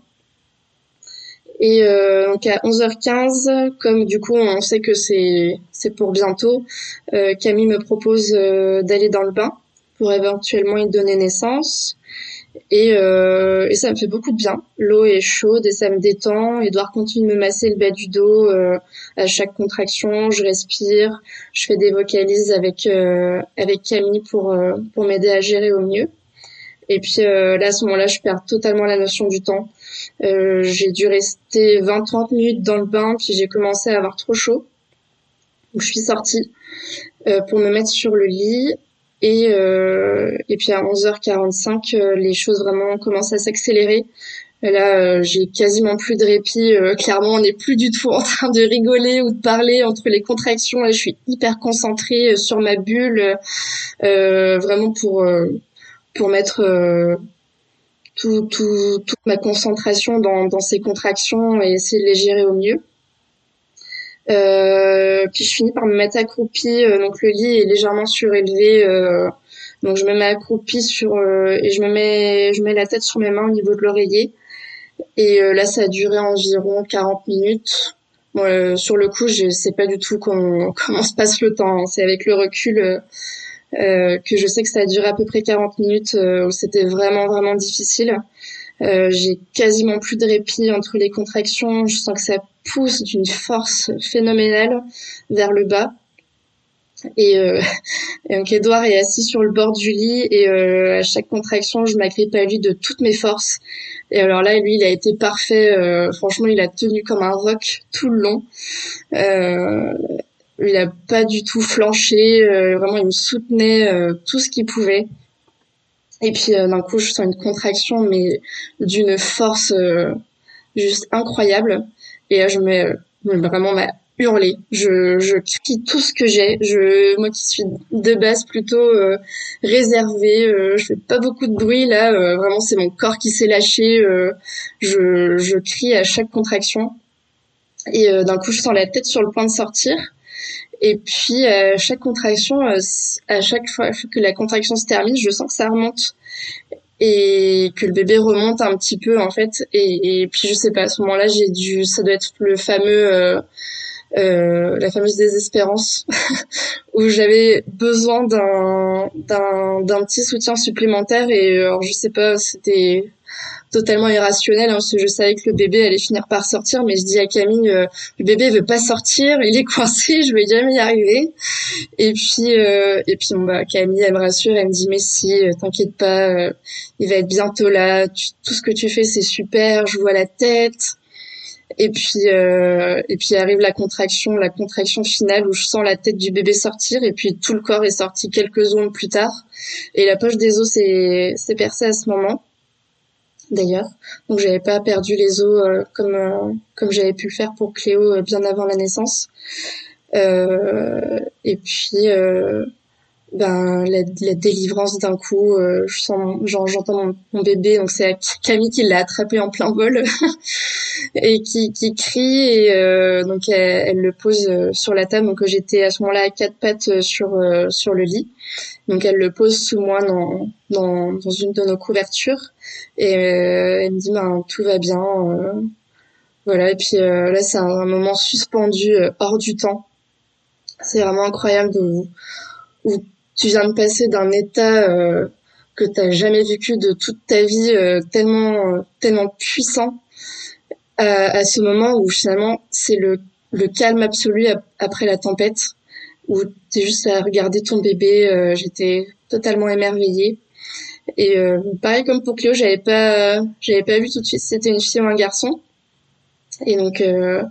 Et euh, donc à 11h15, comme du coup on sait que c'est c'est pour bientôt, euh, Camille me propose euh, d'aller dans le bain pour éventuellement y donner naissance. Et, euh, et, ça me fait beaucoup de bien. L'eau est chaude et ça me détend. Edouard continue de me masser le bas du dos euh, à chaque contraction. Je respire. Je fais des vocalises avec euh, avec Camille pour pour m'aider à gérer au mieux. Et puis là à ce moment-là, je perds totalement la notion du temps. j'ai dû rester 20-30 minutes dans le bain, puis j'ai commencé à avoir trop chaud. Donc je suis sortie pour me mettre sur le lit et, euh, et puis à 11h45, euh, les choses vraiment commencent à s'accélérer. Là, euh, j'ai quasiment plus de répit. Euh, clairement, on n'est plus du tout en train de rigoler ou de parler entre les contractions. Là, je suis hyper concentrée sur ma bulle, vraiment pour pour mettre tout, toute ma concentration dans, ces contractions et essayer de les gérer au mieux. Euh, puis je finis par me mettre accroupie, euh, donc le lit est légèrement surélevé, euh, donc je me mets accroupie sur et je me mets je mets la tête sur mes mains au niveau de l'oreiller. Et là, ça a duré environ 40 minutes. sur le coup, je sais pas du tout comment, se passe le temps. Hein. C'est avec le recul euh, que je sais que ça a duré à peu près 40 minutes où c'était vraiment vraiment difficile. Euh, j'ai quasiment plus de répit entre les contractions. Je sens que ça pousse d'une force phénoménale vers le bas. Et, euh, donc Edouard est assis sur le bord du lit et euh, à chaque contraction, je m'agrippe à lui de toutes mes forces. Et alors là, lui, il a été parfait. Euh, franchement, il a tenu comme un roc tout le long. Euh, il a pas du tout flanché. Euh, vraiment, il me soutenait tout ce qu'il pouvait. Et puis euh, d'un coup, je sens une contraction, mais d'une force euh, juste incroyable. Et je me vraiment m'a. Je, je crie tout ce que j'ai. Je, moi qui suis de base plutôt euh, réservée, euh, je fais pas beaucoup de bruit là. vraiment, c'est mon corps qui s'est lâché. je, je crie à chaque contraction. Et d'un coup, je sens la tête sur le point de sortir. Et puis à chaque contraction, euh, à chaque fois que la contraction se termine, je sens que ça remonte et que le bébé remonte un petit peu en fait. Et, puis je sais pas, à ce moment-là, j'ai dû, ça doit être le fameux, euh, euh, la fameuse désespérance où j'avais besoin d'un d'un d'un petit soutien supplémentaire. Et alors je sais pas, c'était totalement irrationnel hein, parce que je savais que le bébé allait finir par sortir mais je dis à Camille euh, le bébé veut pas sortir il est coincé je vais jamais y arriver. Et puis euh, et puis bon, bah Camille elle me rassure elle me dit mais si euh, t'inquiète pas il va être bientôt là tout ce que tu fais c'est super je vois la tête. Et puis et puis arrive la contraction la contraction finale où je sens la tête du bébé sortir et puis tout le corps est sorti quelques secondes plus tard. Et la poche des os s'est percée à ce moment d'ailleurs. Donc j'avais pas perdu les os euh, comme euh, comme j'avais pu le faire pour Cléo euh, bien avant la naissance. et puis ben la, la délivrance d'un coup je sens j'entends mon, bébé donc c'est Camille qui l'a attrapé en plein vol et qui, qui crie et donc elle, le pose sur la table donc j'étais à ce moment-là à quatre pattes sur sur le lit donc elle le pose sous moi dans, dans, dans une de nos couvertures et euh, elle me dit ben tout va bien. Euh. voilà et puis euh, là c'est un, moment suspendu hors du temps. C'est vraiment incroyable de où tu viens de passer d'un état que tu n'as jamais vécu de toute ta vie tellement tellement puissant à, ce moment où finalement c'est le, le calme absolu après la tempête où t'es juste à regarder ton bébé. Euh, j'étais totalement émerveillée. Et euh, pareil comme pour Cléo, j'avais pas, j'avais pas vu tout de suite si c'était une fille ou un garçon. Et donc, euh,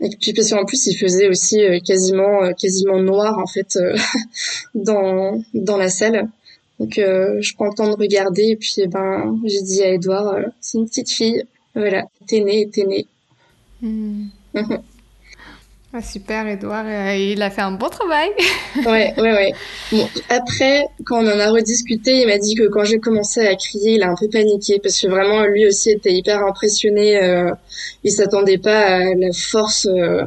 et puis parce qu'en plus il faisait aussi quasiment, quasiment noir en fait dans dans la salle. Donc je prends le temps de regarder et puis ben j'ai dit à Edouard, c'est une petite fille, voilà, t'es née, t'es née. Hmm. Ah, super, Edouard. Euh, il a fait un bon travail. ouais, ouais, ouais. Bon, après, quand on en a rediscuté, il m'a dit que quand j'ai commencé à crier, il a un peu paniqué parce que vraiment, lui aussi était hyper impressionné. Euh, il s'attendait pas à la force, euh,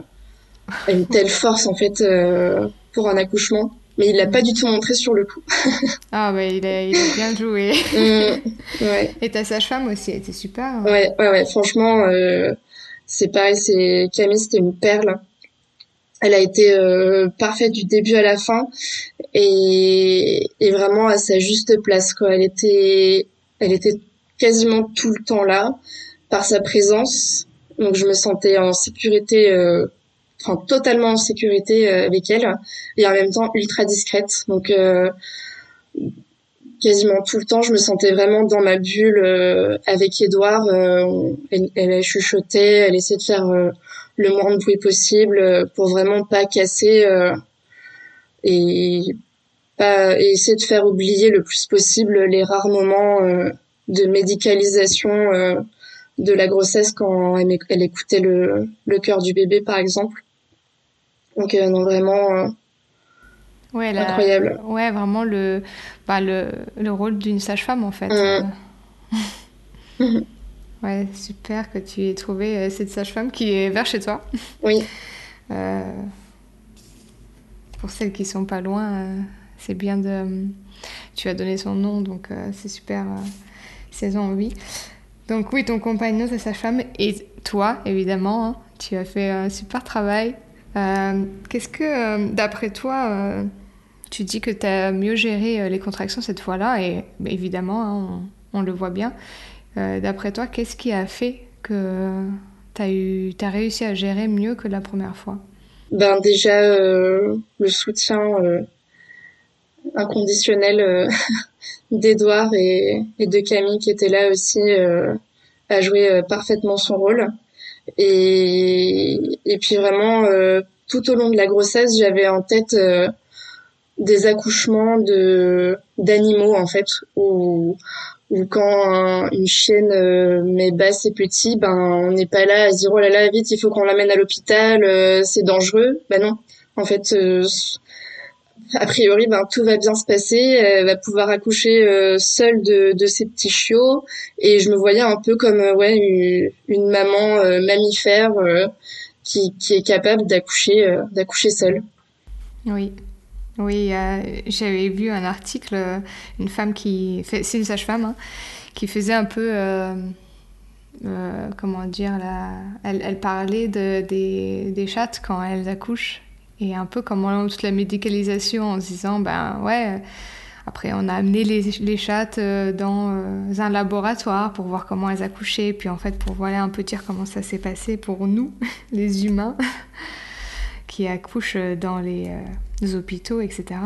à une telle force en fait euh, pour un accouchement. Mais il l'a pas du tout montré sur le coup. ah, bah, il a, il a bien joué. mm, ouais. Et ta sage-femme aussi, elle était super. Hein. Ouais, ouais, ouais. Franchement, c'est pareil. C'est Camille, c'était une perle elle a été euh, parfaite du début à la fin et, et, vraiment à sa juste place quoi. Elle était elle était quasiment tout le temps là par sa présence. Donc je me sentais en sécurité, euh, enfin totalement en sécurité euh, avec elle et en même temps ultra discrète. Donc euh, quasiment tout le temps, je me sentais vraiment dans ma bulle avec Edouard. elle, elle chuchotait, elle essayait de faire le moins de bruit possible pour vraiment pas casser et pas et essayer de faire oublier le plus possible les rares moments de médicalisation de la grossesse quand elle, écoutait le, le cœur du bébé, par exemple. Donc, euh, non, vraiment euh, ouais, incroyable. Ouais, vraiment le, bah, le, le rôle d'une sage-femme, en fait. Mmh. ouais, super que tu aies trouvé euh, cette sage-femme qui est vers chez toi. Oui. pour celles qui sont pas loin, c'est bien de. Tu as donné son nom, donc c'est super ont envie. Donc oui, ton compagnon, c'est sa femme et toi, évidemment, hein, tu as fait un super travail. Euh, qu'est-ce que, euh, d'après toi, euh, tu dis que tu as mieux géré les contractions cette fois-là? Et évidemment, hein, on, le voit bien. D'après toi, qu'est-ce qui a fait que tu as, as réussi à gérer mieux que la première fois? Ben déjà le soutien inconditionnel d'Edouard et, de Camille qui étaient là aussi euh, à jouer euh, parfaitement son rôle. Et, et puis vraiment, euh, tout au long de la grossesse, j'avais en tête des accouchements de d'animaux en fait, où, où quand une chienne met bas ses petits, ben on n'est pas là à dire oh là là vite, il faut qu'on l'amène à l'hôpital, c'est dangereux. Ben non, en fait a priori, ben, tout va bien se passer. Elle va pouvoir accoucher euh, seule de, de ses petits chiots. Et je me voyais un peu comme euh, ouais une, maman euh, mammifère qui, qui est capable d'accoucher d'accoucher seule. Oui. Oui, j'avais vu un article, une femme qui, c'est une sage-femme, hein, qui faisait un peu, comment dire, la, elle, parlait de, des, des chattes quand elles accouchent. Et un peu comme toute la médicalisation en se disant, ben ouais, après on a amené les, les chattes euh, dans euh, un laboratoire pour voir comment elles accouchaient, puis en fait pour voilà un peu dire comment ça s'est passé pour nous, les humains, qui accouchent dans les, euh, hôpitaux, etc.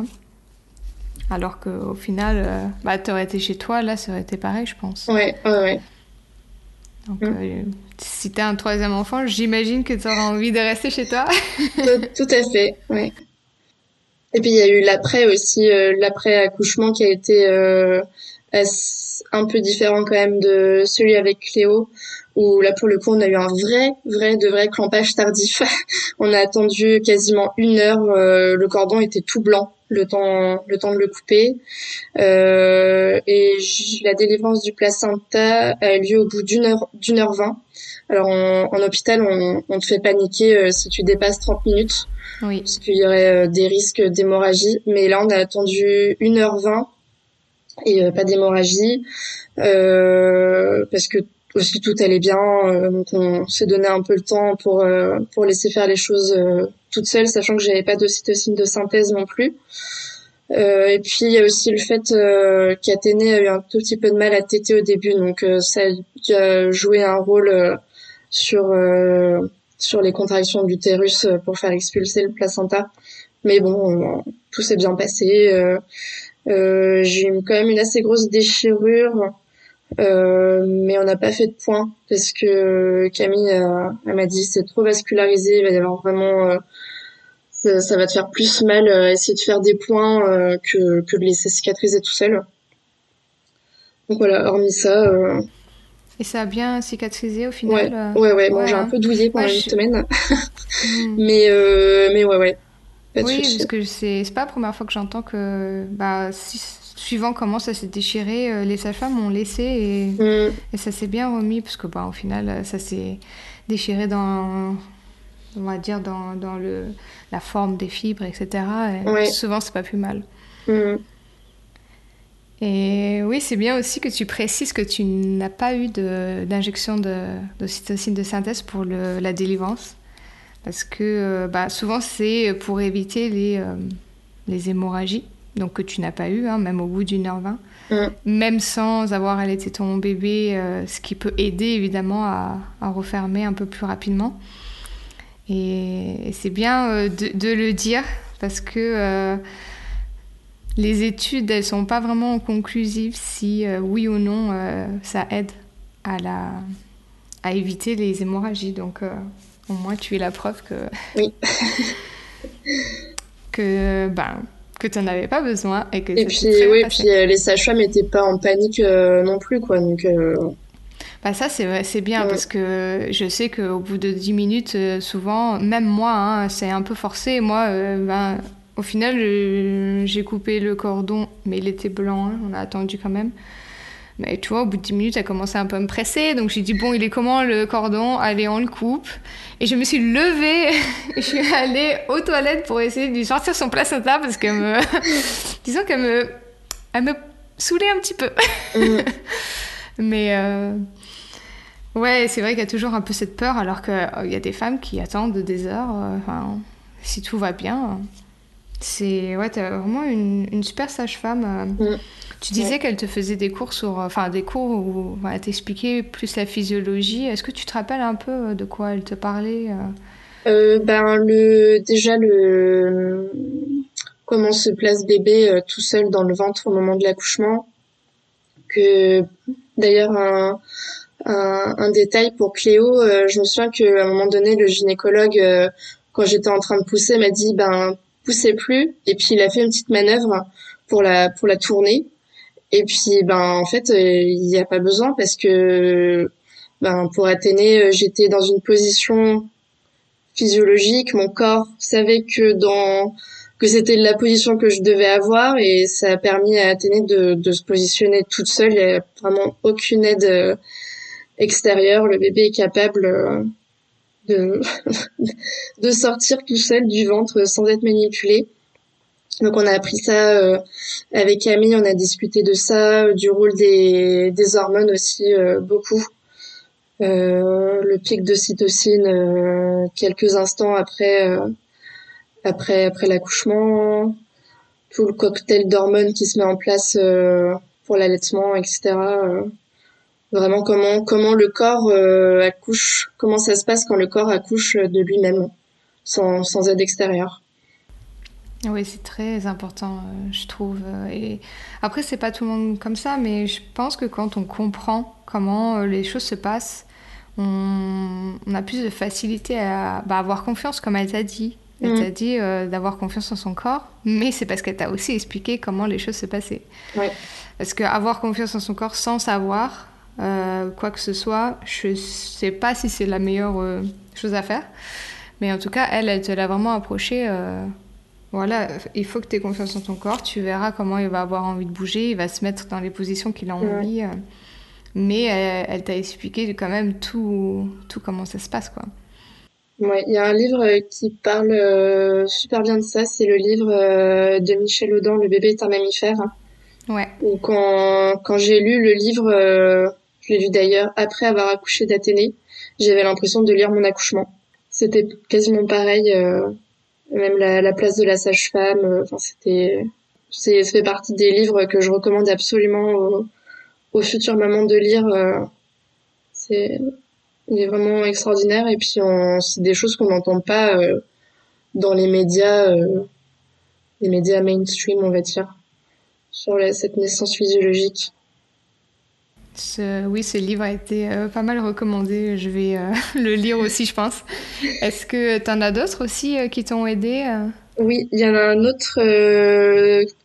Alors qu'au final, bah, tu aurais été chez toi, là, ça aurait été pareil, je pense. Ouais, ouais, ouais. Donc, mm. euh, si tu as un troisième enfant, j'imagine que tu auras envie de rester chez toi. tout, à fait, oui. Et puis il y a eu l'après aussi, euh, l'après accouchement qui a été euh, un peu différent quand même de celui avec Cléo, où là pour le coup on a eu un vrai, vrai, de vrai clampage tardif. on a attendu quasiment une heure, le cordon était tout blanc le temps le temps de le couper euh, et la délivrance du placenta a eu lieu au bout d'une heure d'une heure vingt alors en, hôpital on, on te fait paniquer euh, si tu dépasses 30 minutes oui. parce qu'il y aurait euh, des risques d'hémorragie mais là on a attendu une heure vingt et pas d'hémorragie parce que aussi tout allait bien donc on s'est donné un peu le temps pour pour laisser faire les choses toute seule, sachant que j'avais pas d'ocytocine de synthèse non plus. Euh, et puis il y a aussi le fait euh, qu'Athénée a eu un tout petit peu de mal à téter au début, donc euh, ça a joué un rôle euh, sur sur les contractions de l'utérus pour faire expulser le placenta. Mais bon, tout s'est bien passé. J'ai eu quand même une assez grosse déchirure, mais on n'a pas fait de point parce que Camille elle m'a dit c'est trop vascularisé, il va y avoir vraiment ça, va te faire plus mal euh, essayer de faire des points euh, que, que de laisser cicatriser tout seul. Donc voilà, hormis ça. Euh, Et ça a bien cicatrisé au final Ouais, ouais, ouais. j'ai un peu douillé pendant une semaine. Mais, mais ouais, ouais. Oui, parce que c'est pas la première fois que j'entends que bah, suivant comment ça s'est déchiré, les sages-femmes ont laissé et, hmm. et ça s'est bien remis parce que bah, au final, ça s'est déchiré dans on va dire, dans, dans le, la forme des fibres, etc. Et Souvent, c'est pas plus mal. Mm. Et oui, c'est bien aussi que tu précises que tu n'as pas eu d'injection d'ocytocine de, de, synthèse pour le, la délivrance. Parce que euh, bah, souvent, c'est pour éviter les, euh, les hémorragies. donc que tu n'as pas eu, hein, même au bout d'une heure vingt. Mm. Même sans avoir allaité ton bébé, ce qui peut aider évidemment à, refermer un peu plus rapidement. Et, c'est bien de, le dire parce que les études, elles sont pas vraiment conclusives si oui ou non ça aide à, la, à éviter les hémorragies. Donc, euh, au moins, tu es la preuve que. Oui. que, ben, que tu n'en avais pas besoin et que et puis, oui, puis euh, les sages-femmes n'étaient pas en panique euh, non plus, quoi. Donc. Bah ça, c'est bien parce que je sais qu'au bout de 10 minutes, souvent, même moi, hein, c'est un peu forcé. Moi, ben, au final, j'ai coupé le cordon, mais il était blanc, hein, on a attendu quand même. Mais tu vois, au bout de 10 minutes, elle commençait un peu à me presser. Donc j'ai dit, bon, il est comment le cordon? Allez, on le coupe. Et je me suis levée. je suis allée aux toilettes pour essayer de lui sortir son placenta parce qu'elle me. Disons qu'elle me. Elle me saoulait un petit peu. Mm. Mais. Euh, ouais, c'est vrai qu'il y a toujours un peu cette peur alors qu'il y a des femmes qui attendent des heures. Euh, enfin, si tout va bien. C'est. Ouais, t'as vraiment une, une super sage-femme. Mm. Tu disais qu'elle te faisait des cours sur, enfin des cours où elle t'expliquait plus la physiologie. Est-ce que tu te rappelles un peu de quoi elle te parlait euh? Euh, Ben le déjà le comment se place bébé euh, tout seul dans le ventre au moment de l'accouchement. Que d'ailleurs un, un, détail pour Cléo, je me souviens qu'à un moment donné le gynécologue quand j'étais en train de pousser m'a dit ben poussez plus et puis il a fait une petite manœuvre pour la pour la tourner et puis, ben, en fait, euh, il n'y a pas besoin parce que, ben, pour Athénée, euh, j'étais dans une position physiologique. Mon corps savait que dans que c'était la position que je devais avoir et ça a permis à Athénée de, de se positionner toute seule. Il n'y a vraiment aucune aide euh, extérieure. Le bébé est capable de, de sortir tout seul du ventre sans être manipulé. Donc on a appris ça euh, avec Camille, on a discuté de ça, du rôle des, des hormones aussi euh, beaucoup. Euh, le pic de cytocine quelques instants après après après l'accouchement, tout le cocktail d'hormones qui se met en place pour l'allaitement, etc. vraiment comment comment le corps accouche, comment ça se passe quand le corps accouche de lui-même sans sans aide extérieure. Oui, c'est très important, euh, je trouve. Et après, c'est pas tout le monde comme ça, mais je pense que quand on comprend comment euh, les choses se passent, on, a plus de facilité à bah, avoir confiance, comme elle t'a dit. Elle mm. t'a dit euh, d'avoir confiance en son corps, mais c'est parce qu'elle t'a aussi expliqué comment les choses se passaient. Oui. Parce qu'avoir confiance en son corps sans savoir quoi que ce soit, je sais pas si c'est la meilleure chose à faire. Mais en tout cas, elle, elle te l'a vraiment approché voilà, il faut que tu aies confiance en ton corps. Tu verras comment il va avoir envie de bouger. Il va se mettre dans les positions qu'il a envie. Euh. Mais elle, t'a expliqué quand même tout, tout comment ça se passe, quoi. Ouais, il y a un livre qui parle euh, super bien de ça. C'est le livre euh, de Michel Audin, Le bébé est un mammifère. Ouais. quand, quand j'ai lu le livre, je l'ai lu d'ailleurs après avoir accouché d'Athénée, j'avais l'impression de lire mon accouchement. C'était quasiment pareil même la, la place de la sage-femme. Euh, enfin, c'était, c'est, ça fait partie des livres que je recommande absolument aux, aux futures mamans de lire. Euh, c'est, il est vraiment extraordinaire et puis on, c'est des choses qu'on n'entend pas euh, dans les médias, les médias mainstream, on va dire, sur la, cette naissance physiologique oui, ce livre a été euh, pas mal recommandé. Je vais euh, le lire aussi, je pense. Est-ce que tu en as d'autres aussi euh, qui t'ont aidé Oui, il y en a un autre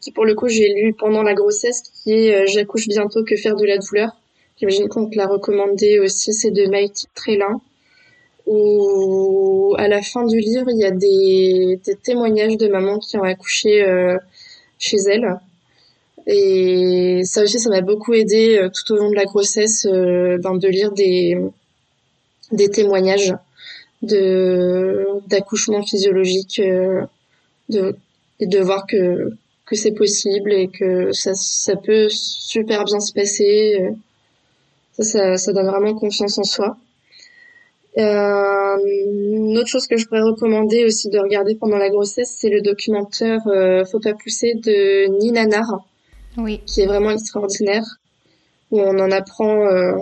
qui, pour le coup, j'ai lu pendant la grossesse, qui est J'accouche bientôt, que faire de la douleur. J'imagine qu'on te l'a recommandé aussi, c'est de Maïti Trélin. Où à la fin du livre, il y a des, des témoignages de mamans qui ont accouché chez elles et ça aussi, ça m'a beaucoup aidé euh, tout au long de la grossesse euh, ben, de lire des, des témoignages de d'accouchement physiologique euh, de, et de voir que, que c'est possible et que ça, ça peut super bien se passer. Ça, ça, ça donne vraiment confiance en soi. Euh, une autre chose que je pourrais recommander aussi de regarder pendant la grossesse, c'est le documentaire euh, Faut pas pousser de Nina Nar, oui. qui est vraiment extraordinaire, où on en apprend, euh,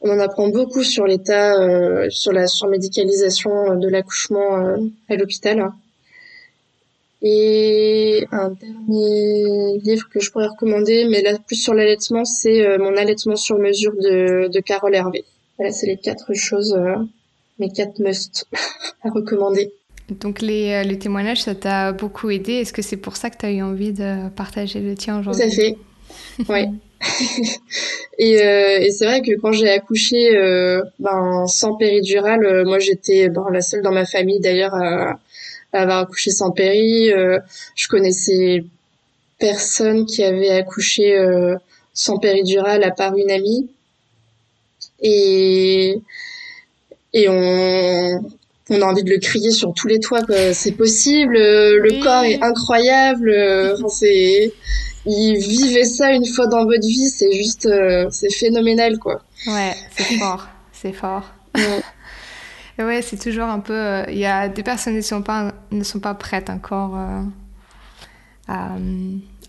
on en apprend beaucoup sur l'état, euh, sur la surmédicalisation de l'accouchement euh, à l'hôpital. Et un dernier livre que je pourrais recommander, mais là plus sur l'allaitement, c'est euh, Mon allaitement sur mesure de, de Carole Hervé. Voilà, c'est les quatre choses, euh, mes quatre must à recommander. Donc les, euh, les témoignages, ça t'a beaucoup aidé. Est-ce que c'est pour ça que tu as eu envie de partager le tien aujourd'hui? Tout à fait. Oui. et, euh, et c'est vrai que quand j'ai accouché euh, ben, sans péridurale, euh, moi j'étais ben, la seule dans ma famille d'ailleurs à, à, avoir accouché sans péri. je connaissais personne qui avait accouché sans péridurale à part une amie et et on on a envie de le crier sur tous les toits c'est possible le corps est incroyable enfin, c'est ils vivaient ça une fois dans votre vie c'est juste euh, c'est phénoménal quoi ouais c'est fort c'est fort ouais, ouais c'est toujours un peu euh, il y a des personnes qui ne sont pas ne sont pas prêtes encore euh, à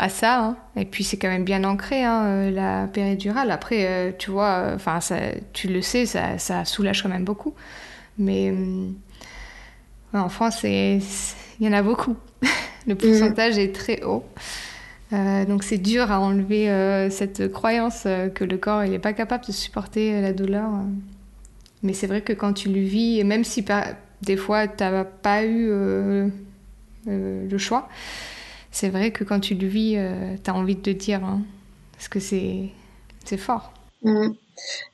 à ça. Hein. Et puis c'est quand même bien ancré, hein, euh, la péridurale. Après, euh, tu vois, enfin, tu le sais, ça, ça, soulage quand même beaucoup. Mais euh, en France, il y en a beaucoup. le pourcentage est très haut. donc c'est dur à enlever cette croyance que le corps il n'est pas capable de supporter la douleur. Mais c'est vrai que quand tu le vis, même si des fois tu n'as pas eu le choix, c'est vrai que quand tu le vis, euh, tu as envie de te dire, hein, parce que c'est, c'est fort. Mm.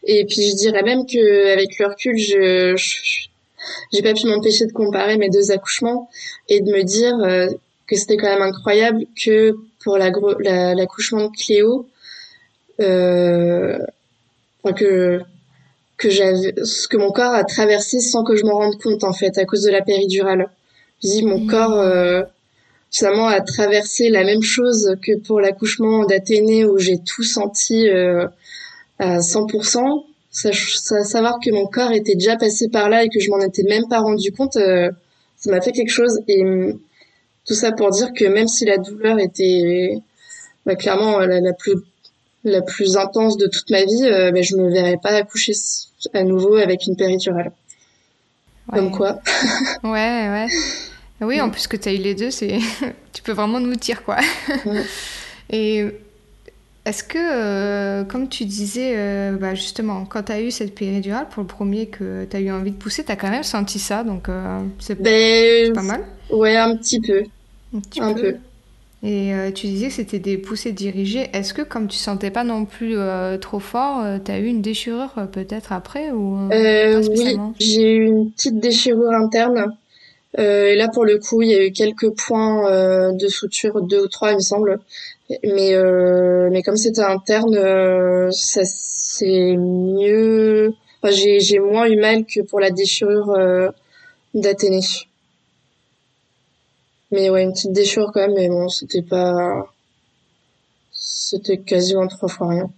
Et puis je dirais même qu'avec le recul, je, j'ai pas pu m'empêcher de comparer mes deux accouchements et de me dire euh, que c'était quand même incroyable que pour la, l'accouchement de Cléo, euh, que que j'avais ce que mon corps a traversé sans que je m'en rende compte en fait à cause de la péridurale. Je dis mon mm. corps euh, finalement à traverser la même chose que pour l'accouchement d'Athénée où j'ai tout senti euh, à 100%. Savoir que mon corps était déjà passé par là et que je m'en étais même pas rendu compte, euh, ça m'a fait quelque chose. Et hum, tout ça pour dire que même si la douleur était bah, clairement euh, la, plus la plus intense de toute ma vie, euh, bah, je me verrais pas accoucher à nouveau avec une péridurale. Comme quoi. ouais, ouais. Oui, en plus que tu as eu les deux, c'est tu peux vraiment nous dire quoi. Et est-ce que, euh, comme tu disais, euh, bah, justement, quand tu as eu cette péridurale, pour le premier que tu as eu envie de pousser, tu as quand même senti ça, donc euh, c'est ben, pas mal Ouais, un petit peu. Un petit peu. Et tu disais que c'était des poussées dirigées. Est-ce que, comme tu sentais pas non plus trop fort, tu as eu une déchirure peut-être après ou Oui, j'ai eu une petite déchirure interne. Euh, et là, pour le coup, il y a eu quelques points euh, de suture, deux ou trois, il me semble. Mais, euh, mais comme c'était interne, ça c'est mieux. Enfin, j'ai, j'ai moins eu mal que pour la déchirure d'Athénée. Mais ouais, une petite déchirure quand même, mais bon, c'était pas. C'était quasiment trois fois rien.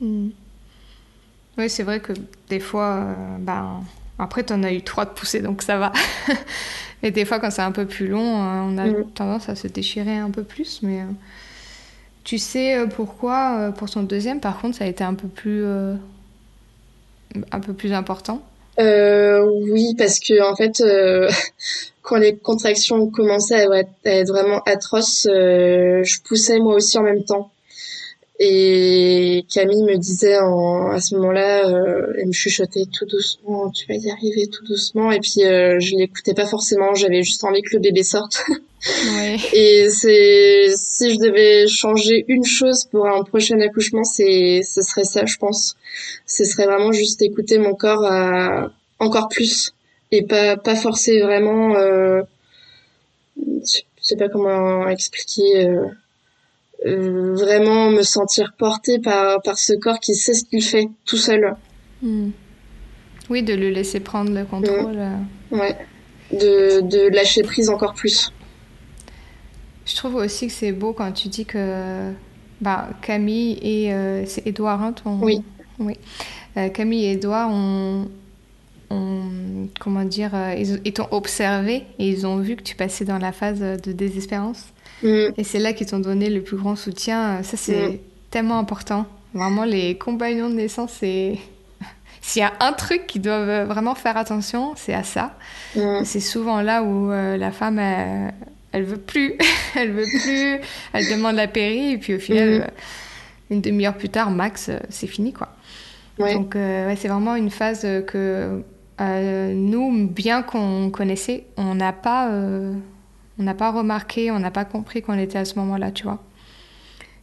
Hmm. Oui, c'est vrai que des fois, ben, après, tu en as eu trois de poussées, donc ça va. Et des fois, quand c'est un peu plus long, euh, on a mm. tendance à se déchirer un peu plus. Mais euh, tu sais euh, pourquoi, pour son deuxième, par contre, ça a été un peu plus, un peu plus important? Oui, parce que en fait, quand les contractions commençaient à être vraiment atroces, je poussais moi aussi en même temps. Et Camille me disait à ce moment-là, euh, elle me chuchotait tout doucement, tu vas y arriver tout doucement. Et puis euh, je l'écoutais pas forcément, j'avais juste envie que le bébé sorte. Et c'est si je devais changer une chose pour un prochain accouchement, c'est ce serait ça, je pense. Ce serait vraiment juste écouter mon corps à... encore plus et pas pas forcer vraiment. Euh... Je sais pas comment expliquer. Euh euh, vraiment me sentir portée par, par ce corps qui sait ce qu'il fait tout seul. Hmm. Oui, de le laisser prendre le contrôle. Hmm. Ouais, de, de lâcher prise encore plus. Je trouve aussi que c'est beau quand tu dis que bah, Camille et euh, c'est Edouard, hein, ton... Oui. oui. Euh, Camille et Edouard ont, ont, comment dire, euh, ils, t'ont observé et ils ont vu que tu passais dans la phase de désespérance. Mm. Et c'est là qu'ils t'ont donné le plus grand soutien. Ça, c'est mm. tellement important. Vraiment, les compagnons de naissance, c'est. S'il y a un truc qu'ils doivent vraiment faire attention, c'est à ça. Mm. C'est souvent là où la femme, elle, elle, veut plus. elle veut plus. Elle demande la péri. Et puis au final, euh, une demi-heure plus tard, max, c'est fini, quoi. Donc, ouais, c'est vraiment une phase que euh, nous, bien qu'on connaissait, on n'a pas, euh, on n'a pas remarqué, on n'a pas compris qu'on était à ce moment-là, tu vois.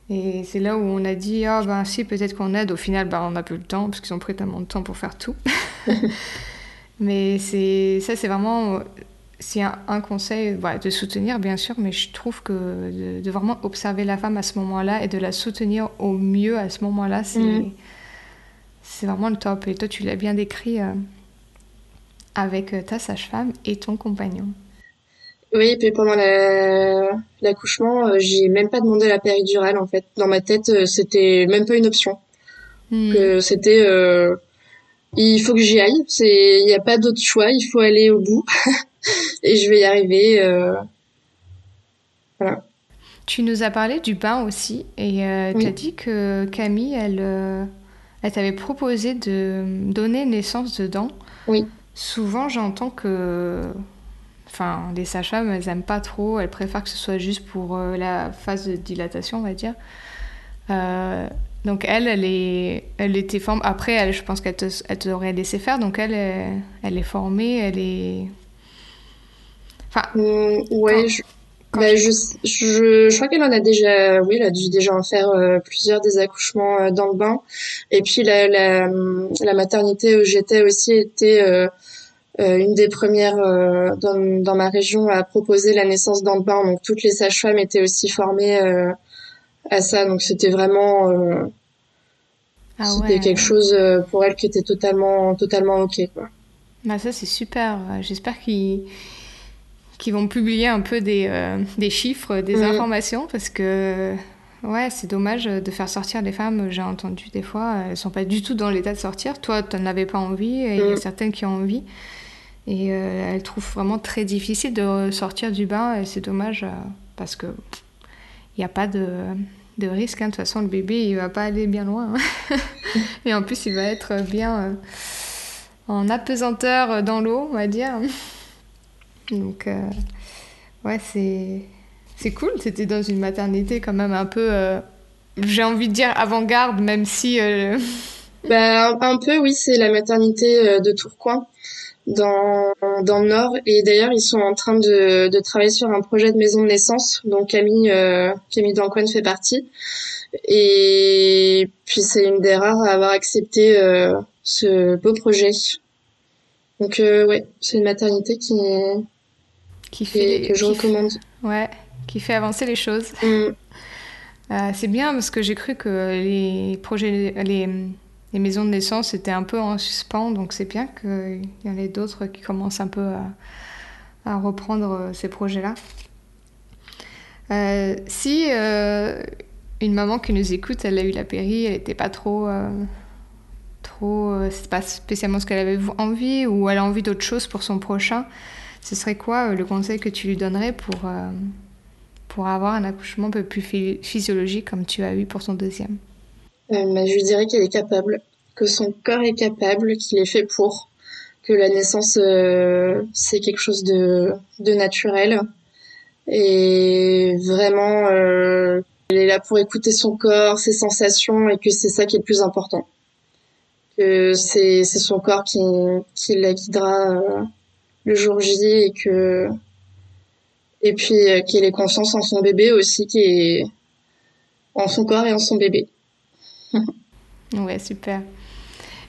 Et c'est là où on a dit, ah ben si, peut-être qu'on aide. Au final, ben, on n'a plus le temps, parce qu'ils ont pris tellement de temps pour faire tout. mais c'est ça, c'est vraiment c'est un, conseil de soutenir, bien sûr, mais je trouve que de, vraiment observer la femme à ce moment-là et de la soutenir au mieux à ce moment-là, c'est mm. c'est vraiment le top. Et toi, tu l'as bien décrit. Euh, avec euh, ta sage-femme et ton compagnon. Oui, et puis pendant l'accouchement, euh, j'ai même pas demandé la péridurale en fait. Dans ma tête, c'était même pas une option. Hmm. C'était, il faut que j'y aille. C'est, il n'y a pas d'autre choix. Il faut aller au bout et je vais y arriver. Voilà. Tu nous as parlé du bain aussi et tu as dit que Camille, elle, elle t'avait proposé de donner naissance dedans. Oui. Souvent, j'entends que enfin, les sages-femmes, elles n'aiment pas trop, elles préfèrent que ce soit juste pour euh, la phase de dilatation, on va dire. Euh, donc elle, elle, est, elle était formée. Après, elle, je pense qu'elle te, elle t'aurait laissé faire. Donc elle, elle, est formée, elle est. Enfin. Mm, ouais, je, bah, je, je, je, crois qu'elle en a déjà. Oui, elle a dû déjà en faire euh, plusieurs des accouchements dans le bain. Et puis la, la, la maternité où j'étais aussi était euh, une des premières euh, dans, dans, ma région à proposer la naissance dans le bain. Donc toutes les sages-femmes étaient aussi formées euh, à ça. Donc c'était vraiment ah c'était quelque chose pour elles qui était totalement totalement ok quoi. Bah ça c'est super. J'espère qu'ils qu'ils vont publier un peu des, des chiffres, des mm. informations parce que Ouais, c'est dommage de faire sortir les femmes. J'ai entendu des fois, elles sont pas du tout dans l'état de sortir. Toi, tu n'en avais pas envie, et il y a mm. certaines qui ont envie. Et euh, elle trouve vraiment très difficile de sortir du bain et c'est dommage euh, parce que il n'y a pas de, de risque. Hein. De toute façon, le bébé, il va pas aller bien loin. Hein. et en plus, il va être bien euh, en apesanteur dans l'eau, on va dire. Donc, ouais, c'est, c'est cool. C'était dans une maternité quand même un peu, j'ai envie de dire avant-garde, même si... Ben, un peu, oui, c'est la maternité de Tourcoing dans, dans le Nord. Et d'ailleurs, ils sont en train de, de travailler sur un projet de maison de naissance dont Camille, euh, Camille Dancoine fait partie. Et puis, c'est une des rares à avoir accepté euh, ce beau projet. Donc, euh, ouais, c'est une maternité qui, qui fait, que je recommande. ouais, qui fait avancer les choses. Mm. Euh, c'est bien parce que j'ai cru que les projets, les les maisons de naissance étaient un peu en suspens, donc c'est bien qu'il y en ait d'autres qui commencent un peu à, reprendre euh, ces projets-là. Euh, si euh, une maman qui nous écoute, elle a eu la péri, elle n'était pas trop, trop, c'est pas spécialement ce qu'elle avait envie, ou elle a envie d'autre chose pour son prochain, ce serait quoi le conseil que tu lui donnerais pour, pour avoir un accouchement un peu plus physiologique comme tu as eu pour ton deuxième? Euh, je lui dirais qu'elle est capable, que son corps est capable, qu'il est fait pour, que la naissance euh, c'est quelque chose de, de naturel et vraiment euh, elle est là pour écouter son corps, ses sensations et que c'est ça qui est le plus important. Que c'est son corps qui qui la guidera euh, le jour J et que et puis euh, qu'elle ait confiance en son bébé aussi qui est en son corps et en son bébé. ouais, super.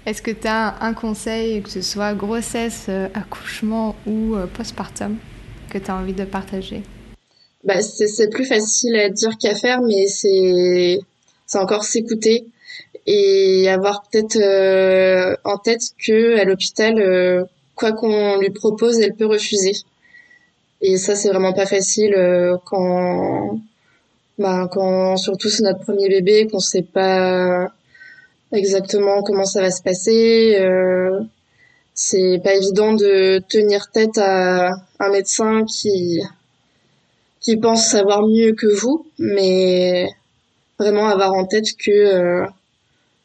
Est-ce que tu as un conseil, que ce soit grossesse, euh, accouchement ou euh, postpartum, que tu as envie de partager? Bah, C'est plus facile à dire qu'à faire, mais c'est encore s'écouter et avoir peut-être euh, en tête que à l'hôpital, quoi qu'on lui propose, elle peut refuser. Et ça, c'est vraiment pas facile quand bah, quand surtout c'est notre premier bébé, qu'on sait pas exactement comment ça va se passer. Euh, c'est pas évident de tenir tête à un médecin qui qui pense savoir mieux que vous, mais vraiment avoir en tête que euh,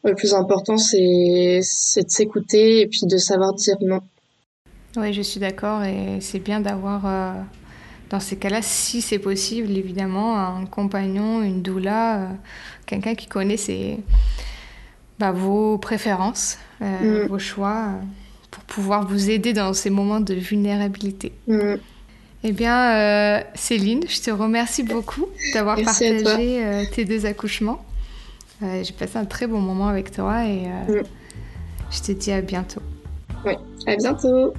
le plus important c'est de s'écouter et puis de savoir dire non. Oui, je suis d'accord et c'est bien d'avoir euh, dans ces cas-là, si c'est possible, évidemment, un compagnon, une doula, euh, quelqu'un qui connaît ses, bah, vos préférences, mm. vos choix pour pouvoir vous aider dans ces moments de vulnérabilité. Mm. Eh bien, euh, Céline, je te remercie beaucoup d'avoir partagé euh, tes deux accouchements. Euh, j'ai passé un très bon moment avec toi et mm. je te dis à bientôt. Oui, à bientôt.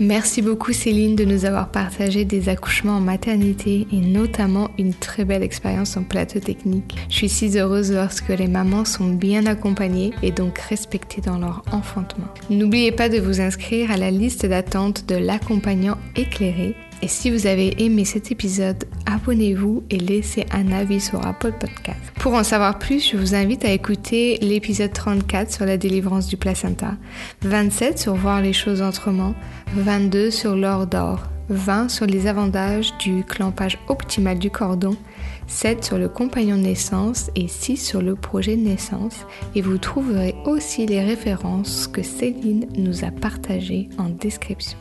Merci beaucoup Céline de nous avoir partagé des accouchements en maternité et notamment une très belle expérience en plateau technique. Je suis si heureuse lorsque les mamans sont bien accompagnées et donc respectées dans leur enfantement. N'oubliez pas de vous inscrire à la liste d'attente de l'accompagnant éclairé et si vous avez aimé cet épisode, abonnez-vous et laissez un avis sur Apple Podcast. Pour en savoir plus, je vous invite à écouter l'épisode 34 sur la délivrance du placenta, 27 sur voir les choses autrement, 22 sur l'or d'or, 20 sur les avantages du clampage optimal du cordon, 7 sur le compagnon de naissance et 6 sur le projet de naissance. Et vous trouverez aussi les références que Céline nous a partagées en description.